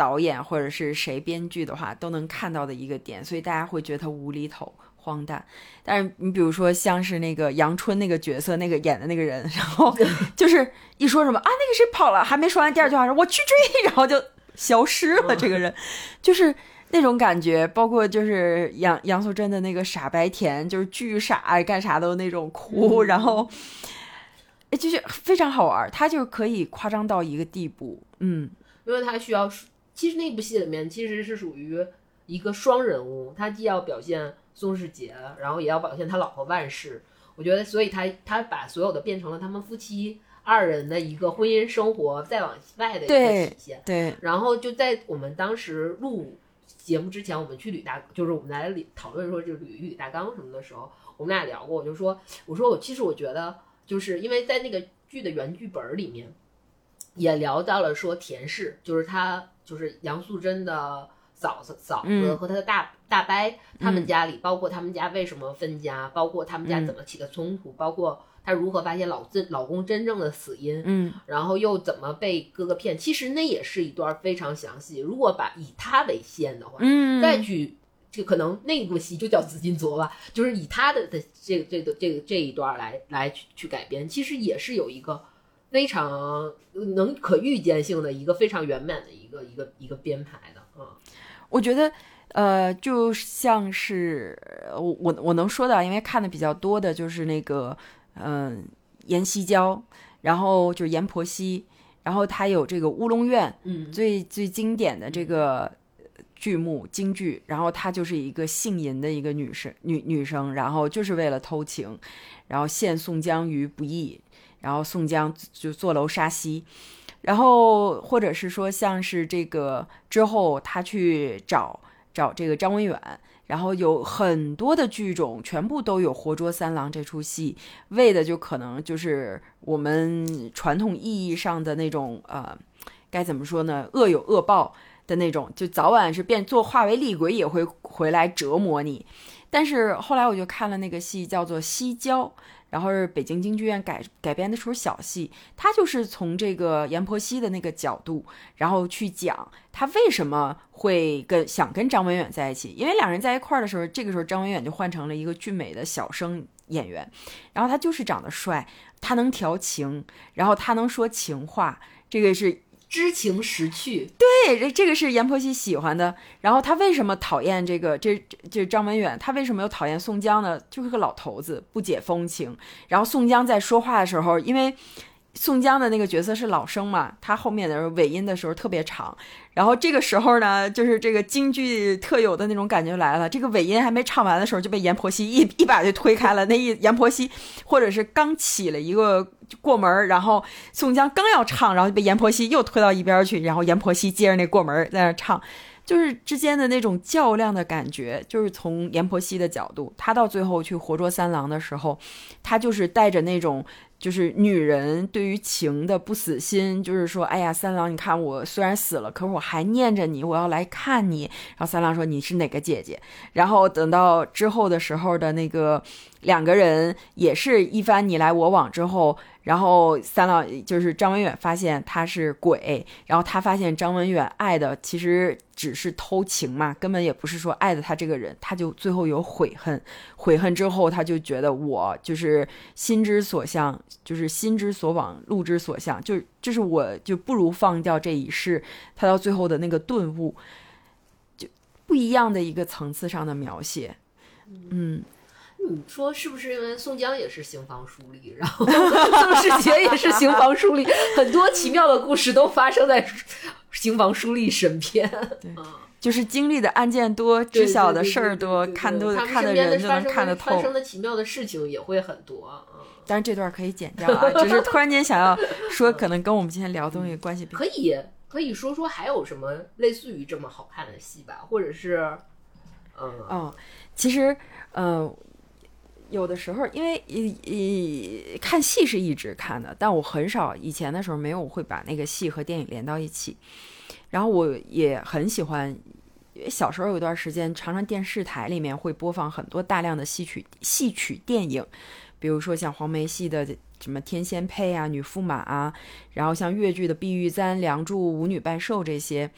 导演或者是谁编剧的话，都能看到的一个点，所以大家会觉得他无厘头。荒诞，但是你比如说像是那个杨春那个角色，那个演的那个人，然后 *laughs* 就是一说什么啊，那个谁跑了，还没说完第二句话，说我去追，*laughs* 然后就消失了。这个人就是那种感觉，包括就是杨杨素贞的那个傻白甜，就是巨傻，干啥都那种哭，然后哎就是非常好玩，他就可以夸张到一个地步，嗯因为他需要，其实那部戏里面其实是属于一个双人物，他既要表现宋世杰，然后也要表现他老婆万氏。我觉得，所以他他把所有的变成了他们夫妻二人的一个婚姻生活再往外的一个体现。对，然后就在我们当时录节目之前，我们去捋大，就是我们来理讨论说就捋捋大纲什么的时候，我们俩聊过，我就说，我说我其实我觉得，就是因为在那个剧的原剧本里面，也聊到了说田氏，就是他就是杨素贞的嫂子嫂子嗯和她的大、大伯他们嗯家里，包括他们家为什么分家，包括他们家嗯怎么起的冲突，包括她如何发现老真老公真正的死因，嗯然后又怎么被哥哥骗？其实那也是一段非常详细。如果把以她为线的话，嗯，再去就可能那部戏就叫《紫金镯》吧，就是以他的的这个这个这个这一段来来去去改编，其实也是有一个非常能可预见性的一个非常圆满的一个一个一个编排的啊。我觉得，呃，就像是呃我我我能说到，因为看的比较多的就是那个，嗯、阎锡娇，然后就是阎婆惜，然后他有这个乌龙院嗯，最最经典的这个剧目京剧，然后她就是一个姓银的一个女生女女生，然后就是为了偷情，然后陷宋江于不义，然后宋江就坐楼杀西。然后，或者是说，像是这个之后，他去找找这个张文远，然后有很多的剧种，全部都有《活捉三郎》这出戏，为的就可能就是我们传统意义上的那种呃，该怎么说呢？恶有恶报的那种，就早晚是变做化为厉鬼也会回来折磨你。但是后来我就看了那个戏，叫做《西郊》，然后是北京京剧院改改编的出小戏，他就是从这个阎婆惜的那个角度，然后去讲他为什么会跟想跟张文远在一起，因为两人在一块儿的时候，这个时候张文远就换成了一个俊美的小生演员，然后他就是长得帅，他能调情，然后他能说情话，这个是知情识趣，对，这这个是阎婆惜喜欢的。然后他为什么讨厌这个？这这张文远，他为什么又讨厌宋江呢？就是个老头子，不解风情。然后宋江在说话的时候，因为宋江的那个角色是老生嘛，他后面的尾音的时候特别长。然后这个时候呢，就是这个京剧特有的那种感觉来了。这个尾音还没唱完的时候，就被阎婆惜一 *laughs* 一把就推开了。那一阎婆惜，或者是刚起了一个过门，然后宋江刚要唱，然后被阎婆惜又推到一边去，然后阎婆惜接着那过门在那唱。就是之间的那种较量的感觉，就是从阎婆惜的角度，他到最后去活捉三郎的时候，他就是带着那种就是女人对于情的不死心，就是说，哎呀，三郎，你看我虽然死了，可是我还念着你，我要来看你。然后三郎说你是哪个姐姐？然后等到之后的时候的那个两个人也是一番你来我往之后，然后三郎就是张文远发现他是鬼，然后他发现张文远爱的其实只是偷情嘛，根本也不是说爱的他这个人，他就最后有悔恨，悔恨之后他就觉得我就是心之所向，就是心之所往，路之所向，就这是我就不如放掉这一世，他到最后的那个顿悟，就不一样的一个层次上的描写，嗯。你说是不是因为宋江也是行房书吏，然后 *laughs* 宋世杰也是行房书吏，很多奇妙的故事都发生在 *laughs* 行房书吏身边。对嗯就是经历的案件多，知晓的事儿多，看多看的人就能看得透。发生的奇妙的事情也会很多。嗯，但是这段可以剪掉啊，*laughs* 只是突然间想要说，可能跟我们今天聊东西关系。可以可以说说还有什么类似于这么好看的戏吧，或者是，嗯哦，其实呃。有的时候，因为一一看戏是一直看的，但我很少以前的时候没有会把那个戏和电影连到一起。然后我也很喜欢，小时候有一段时间，常常电视台里面会播放很多大量的戏曲戏曲电影，比如说像黄梅戏的什么《天仙配》啊、《女驸马》啊，然后像越剧的《碧玉簪》《梁祝》《舞女拜寿》这些，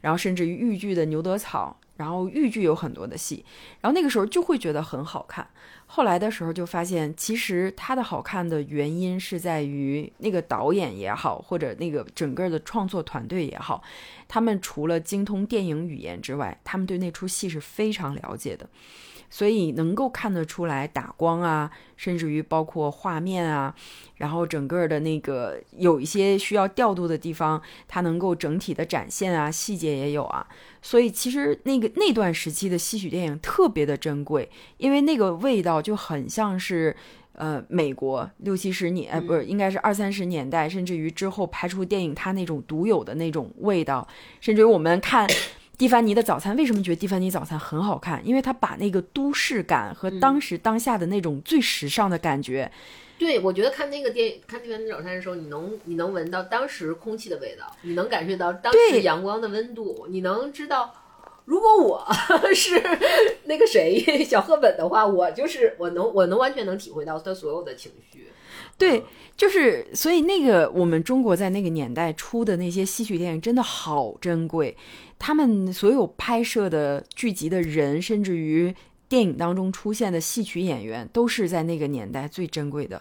然后甚至于豫剧的《牛德草》，然后豫剧有很多的戏，然后那个时候就会觉得很好看。后来的时候就发现，其实它的好看的原因是在于那个导演也好，或者那个整个的创作团队也好，他们除了精通电影语言之外，他们对那出戏是非常了解的。所以能够看得出来打光啊，甚至于包括画面啊，然后整个的那个有一些需要调度的地方，它能够整体的展现啊，细节也有啊。所以其实那个那段时期的戏曲电影特别的珍贵，因为那个味道就很像是呃美国六七十年，呃不是应该是二三十年代，甚至于之后拍出电影它那种独有的那种味道，甚至于我们看。蒂凡尼的早餐为什么觉得蒂凡尼早餐很好看？因为他把那个都市感和当时当下的那种最时尚的感觉，对我觉得看那个电影看蒂凡尼早餐的时候，你能你能闻到当时空气的味道，你能感受到当时阳光的温度，你能知道，如果我是那个谁小赫本的话，我就是我能我能完全能体会到他所有的情绪。对，就是所以那个我们中国在那个年代出的那些戏曲电影真的好珍贵。他们所有拍摄的剧集的人，甚至于电影当中出现的戏曲演员，都是在那个年代最珍贵的。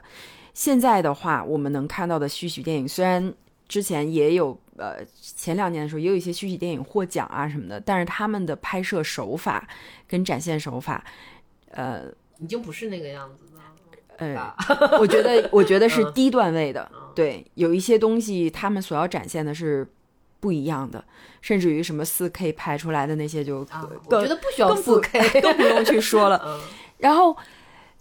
现在的话，我们能看到的戏曲电影，虽然之前也有，呃，前两年的时候也有一些戏曲电影获奖啊什么的，但是他们的拍摄手法跟展现手法，呃，已经不是那个样子了。呃，*laughs* 我觉得，我觉得是低段位的。对，有一些东西，他们所要展现的是。不一样的，甚至于什么四 K 拍出来的那些就，我觉得不需要四 K，*laughs* 更不用去说了。*laughs* 然后，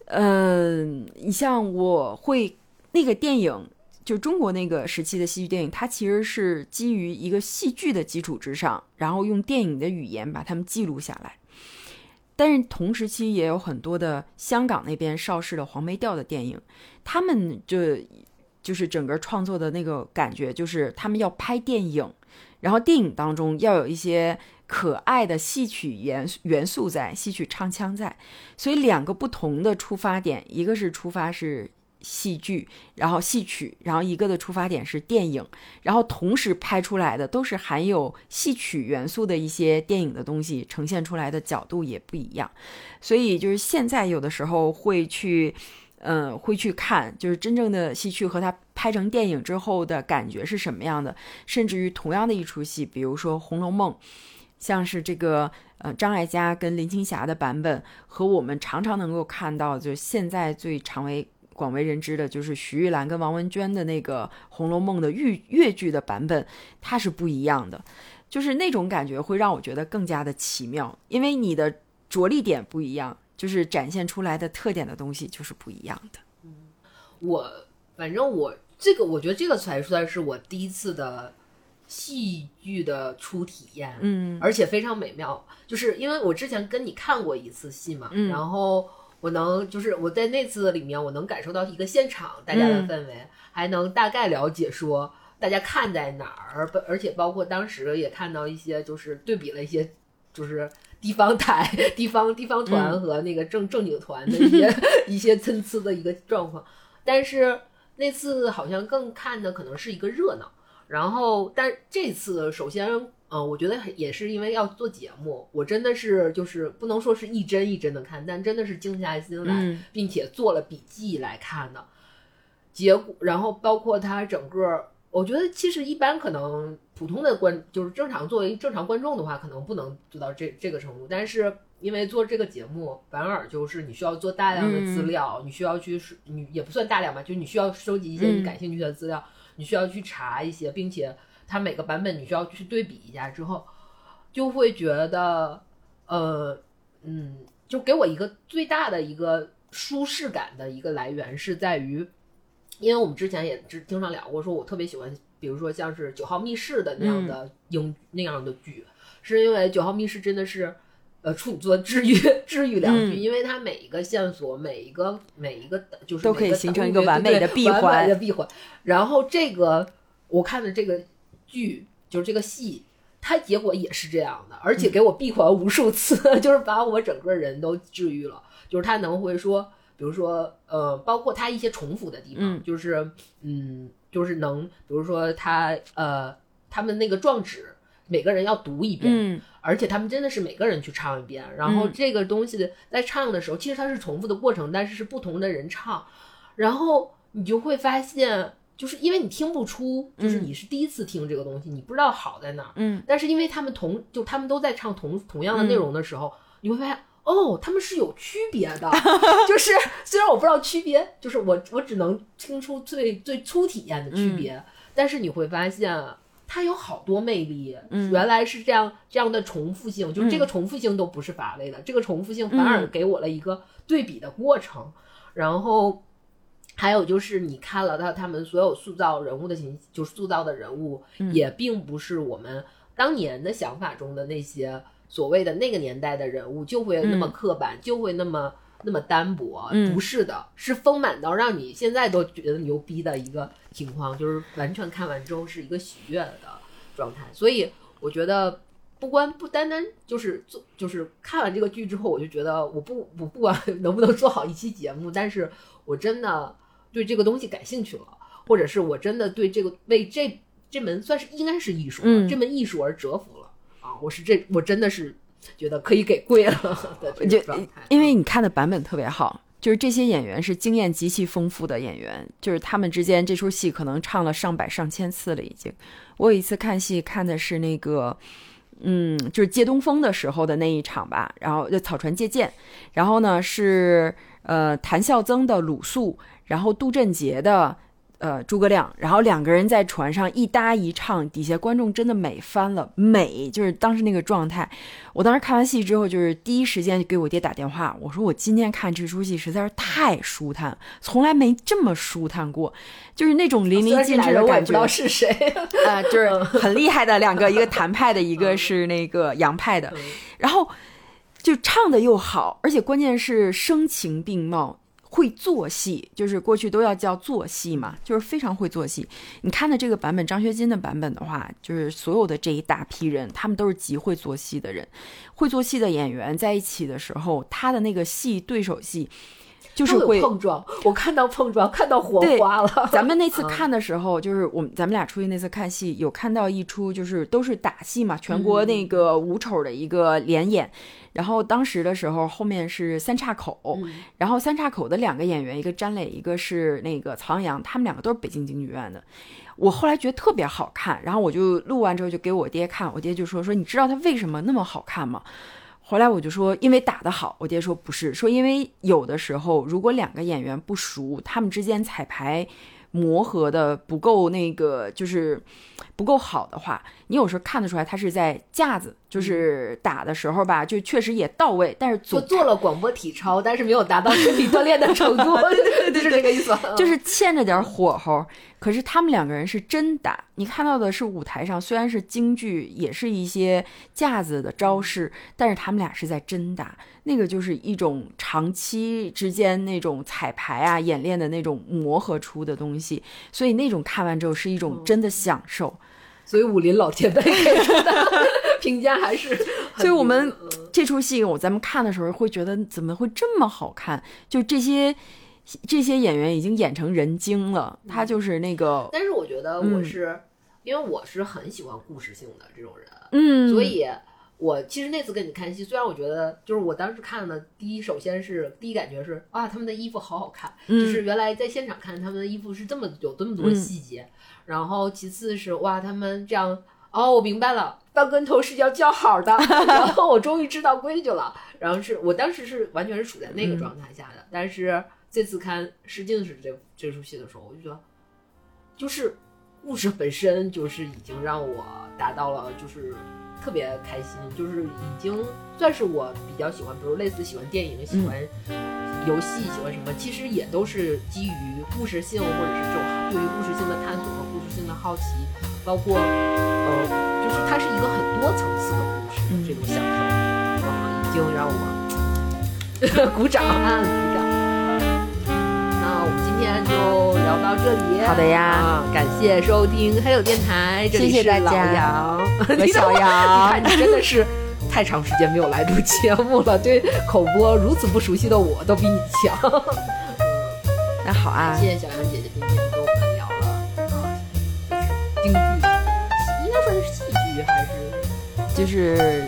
嗯，你像我会那个电影，就中国那个时期的戏剧电影，它其实是基于一个戏剧的基础之上，然后用电影的语言把它们记录下来。但是同时期也有很多的香港那边邵氏的黄梅调的电影，他们就就是整个创作的那个感觉，就是他们要拍电影。然后电影当中要有一些可爱的戏曲元元素在，戏曲唱腔在，所以两个不同的出发点，一个是出发是戏剧，然后戏曲，然后一个的出发点是电影，然后同时拍出来的都是含有戏曲元素的一些电影的东西，呈现出来的角度也不一样，所以就是现在有的时候会去。嗯，会去看，就是真正的戏曲和它拍成电影之后的感觉是什么样的。甚至于同样的一出戏，比如说《红楼梦》，像是这个呃张艾嘉跟林青霞的版本，和我们常常能够看到，就现在最常为广为人知的，就是徐玉兰跟王文娟的那个《红楼梦》的豫越剧的版本，它是不一样的。就是那种感觉会让我觉得更加的奇妙，因为你的着力点不一样。就是展现出来的特点的东西就是不一样的。嗯，我反正我这个，我觉得这个才算是我第一次的戏剧的初体验。嗯，而且非常美妙，就是因为我之前跟你看过一次戏嘛，然后我能就是我在那次里面，我能感受到一个现场大家的氛围，还能大概了解说大家看在哪儿，而且包括当时也看到一些就是对比了一些就是。地方台、地方地方团和那个正正经团的一些 *laughs* 一些参差的一个状况，但是那次好像更看的可能是一个热闹。然后，但这次首先，嗯，我觉得也是因为要做节目，我真的是就是不能说是一帧一帧的看，但真的是静下心来，并且做了笔记来看的。结果，然后包括它整个。我觉得其实一般可能普通的观就是正常作为正常观众的话，可能不能做到这这个程度。但是因为做这个节目，反而就是你需要做大量的资料，你需要去你也不算大量吧，就你需要收集一些你感兴趣的资料，你需要去查一些，并且它每个版本你需要去对比一下之后，就会觉得，呃，嗯，就给我一个最大的一个舒适感的一个来源是在于，因为我们之前也只经常聊过，说我特别喜欢，比如说像是《九号密室》的那样的英、那样的剧，是因为《九号密室》真的是。呃，处女座治愈治愈两句，因为它每一个线索，每一个每一个就是都可以形成一个完美的闭环的闭环。然后这个我看的这个剧就是这个戏，它结果也是这样的，而且给我闭环无数次，*laughs* 就是把我整个人都治愈了。就是他能会说，比如说呃，包括他一些重复的地方，就是嗯，就是能，比如说他呃，他们那个状纸。每个人要读一遍，而且他们真的是每个人去唱一遍。然后这个东西在唱的时候，其实它是重复的过程，但是是不同的人唱。然后你就会发现，就是因为你听不出，就是你是第一次听这个东西，你不知道好在哪。嗯。但是因为他们同就他们都在唱同同样的内容的时候，你会发现哦，他们是有区别的。就是虽然我不知道区别，就是我我只能听出最最初体验的区别，但是你会发现。它有好多魅力，嗯原来是这样这样的重复性，就是这个重复性都不是乏味的，这个重复性反而给我了一个对比的过程。然后还有就是你看了他他们所有塑造人物的形，就是塑造的人物，也并不是我们当年的想法中的那些所谓的那个年代的人物就会那么刻板，就会那么。那么单薄，不是的，是丰满到让你现在都觉得牛逼的一个情况，就是完全看完之后是一个喜悦的状态。所以我觉得，不光不单单就是做，就是看完这个剧之后，我就觉得我不我不管 *laughs* 能不能做好一期节目，但是我真的对这个东西感兴趣了，或者是我真的对这个为这这门算是应该是艺术，这门艺术而折服了啊！我是这我真的是。觉得可以给跪了的这种状态，因为你看的版本特别好，就是这些演员是经验极其丰富的演员，就是他们之间这出戏可能唱了上百上千次了已经。我有一次看戏看的是那个，嗯，就是借东风的时候的那一场吧，然后就草船借箭，然后呢是呃谭笑曾的鲁肃，然后杜振杰的。呃，诸葛亮，然后两个人在船上一搭一唱，底下观众真的美翻了，美就是当时那个状态。我当时看完戏之后，就是第一时间就给我爹打电话，我说我今天看这出戏实在是太舒坦，从来没这么舒坦过，就是那种淋漓尽致的感觉。不知道是谁啊，就是 *laughs* 很厉害的两个，一个谭派的，一个是那个杨派的，然后就唱的又好，而且关键是声情并茂。会做戏，就是过去都要叫做戏嘛，就是非常会做戏。你看的这个版本，张学金的版本的话，就是所有的这一大批人，他们都是极会做戏的人。会做戏的演员在一起的时候，他的那个戏对手戏就是会碰撞。我看到碰撞，看到火花了。咱们那次看的时候，就是我们咱们俩出去那次看戏，有看到一出，就是都是打戏嘛，全国那个五丑的一个联演。然后当时的时候，后面是三岔口，然后三岔口的两个演员，一个詹磊，一个是那个曹阳阳，他们两个都是北京京剧院的。我后来觉得特别好看，然后我就录完之后就给我爹看，我爹就说说你知道他为什么那么好看吗？后来我就说因为打得好，我爹说不是，说因为有的时候如果两个演员不熟，他们之间彩排。磨合的不够那个，就是不够好的话，你有时候看得出来他是在架子，就是打的时候吧，就确实也到位，但是做做了广播体操，但是没有达到身体锻炼的程度，*laughs* 就是这个意思，就是欠着点火候。可是他们两个人是真打，你看到的是舞台上虽然是京剧，也是一些架子的招式，但是他们俩是在真打。那个就是一种长期之间那种彩排啊、演练的那种磨合出的东西，所以那种看完之后是一种真的享受。所以武林老前辈给的 *laughs* 评价还是，所以我们这出戏我咱们看的时候会觉得怎么会这么好看？就这些这些演员已经演成人精了，他就是那个。但是我觉得我是因为我是很喜欢故事性的这种人，嗯，所以。我其实那次跟你看戏，虽然我觉得就是我当时看的第一，首先是第一感觉是啊，他们的衣服好好看，就是原来在现场看他们的衣服是这么有这么多细节。然后其次是哇，他们这样哦，我明白了，翻跟头是要叫好的。*laughs* 然后我终于知道规矩了。然后是我当时是完全是处在那个状态下的。但是这次看试镜是这这出戏的时候，我就觉得就是故事本身就是已经让我达到了就是特别开心，就是已经算是我比较喜欢，比如类似喜欢电影、喜欢游戏、喜欢什么，其实也都是基于故事性或者是这种对于故事性的探索性的好奇，包括呃，就是它是一个很多层次的故事，这种享受啊，已经让我 *laughs* 鼓掌啊，鼓掌。那我们今天就聊到这里。好的呀啊，感谢收听黑友电台，这里谢谢是老大家杨和 *laughs* 小你杨看，你真的是太长时间没有来录节目了，对口播如此不熟悉的我都比你强。*laughs* 那好啊，谢谢小杨姐姐就是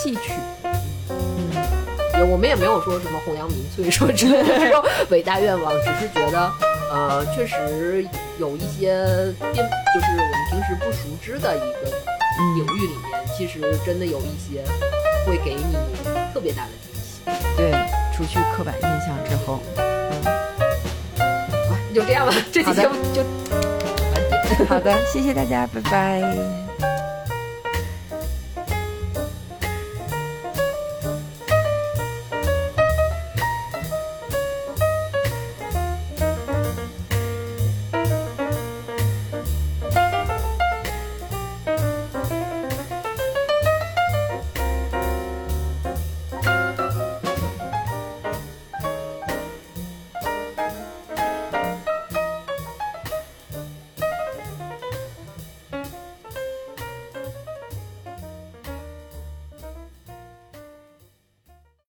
戏曲，也我们也没有说什么弘扬民粹说之类的这种伟大愿望，只是觉得，呃，确实有一些并就是我们平时不熟知的一个领域里面，其实真的有一些会给你特别大的惊喜。对，除去刻板印象之后，嗯，好就这样吧，这期节目就完结。好的，谢谢大家，拜拜。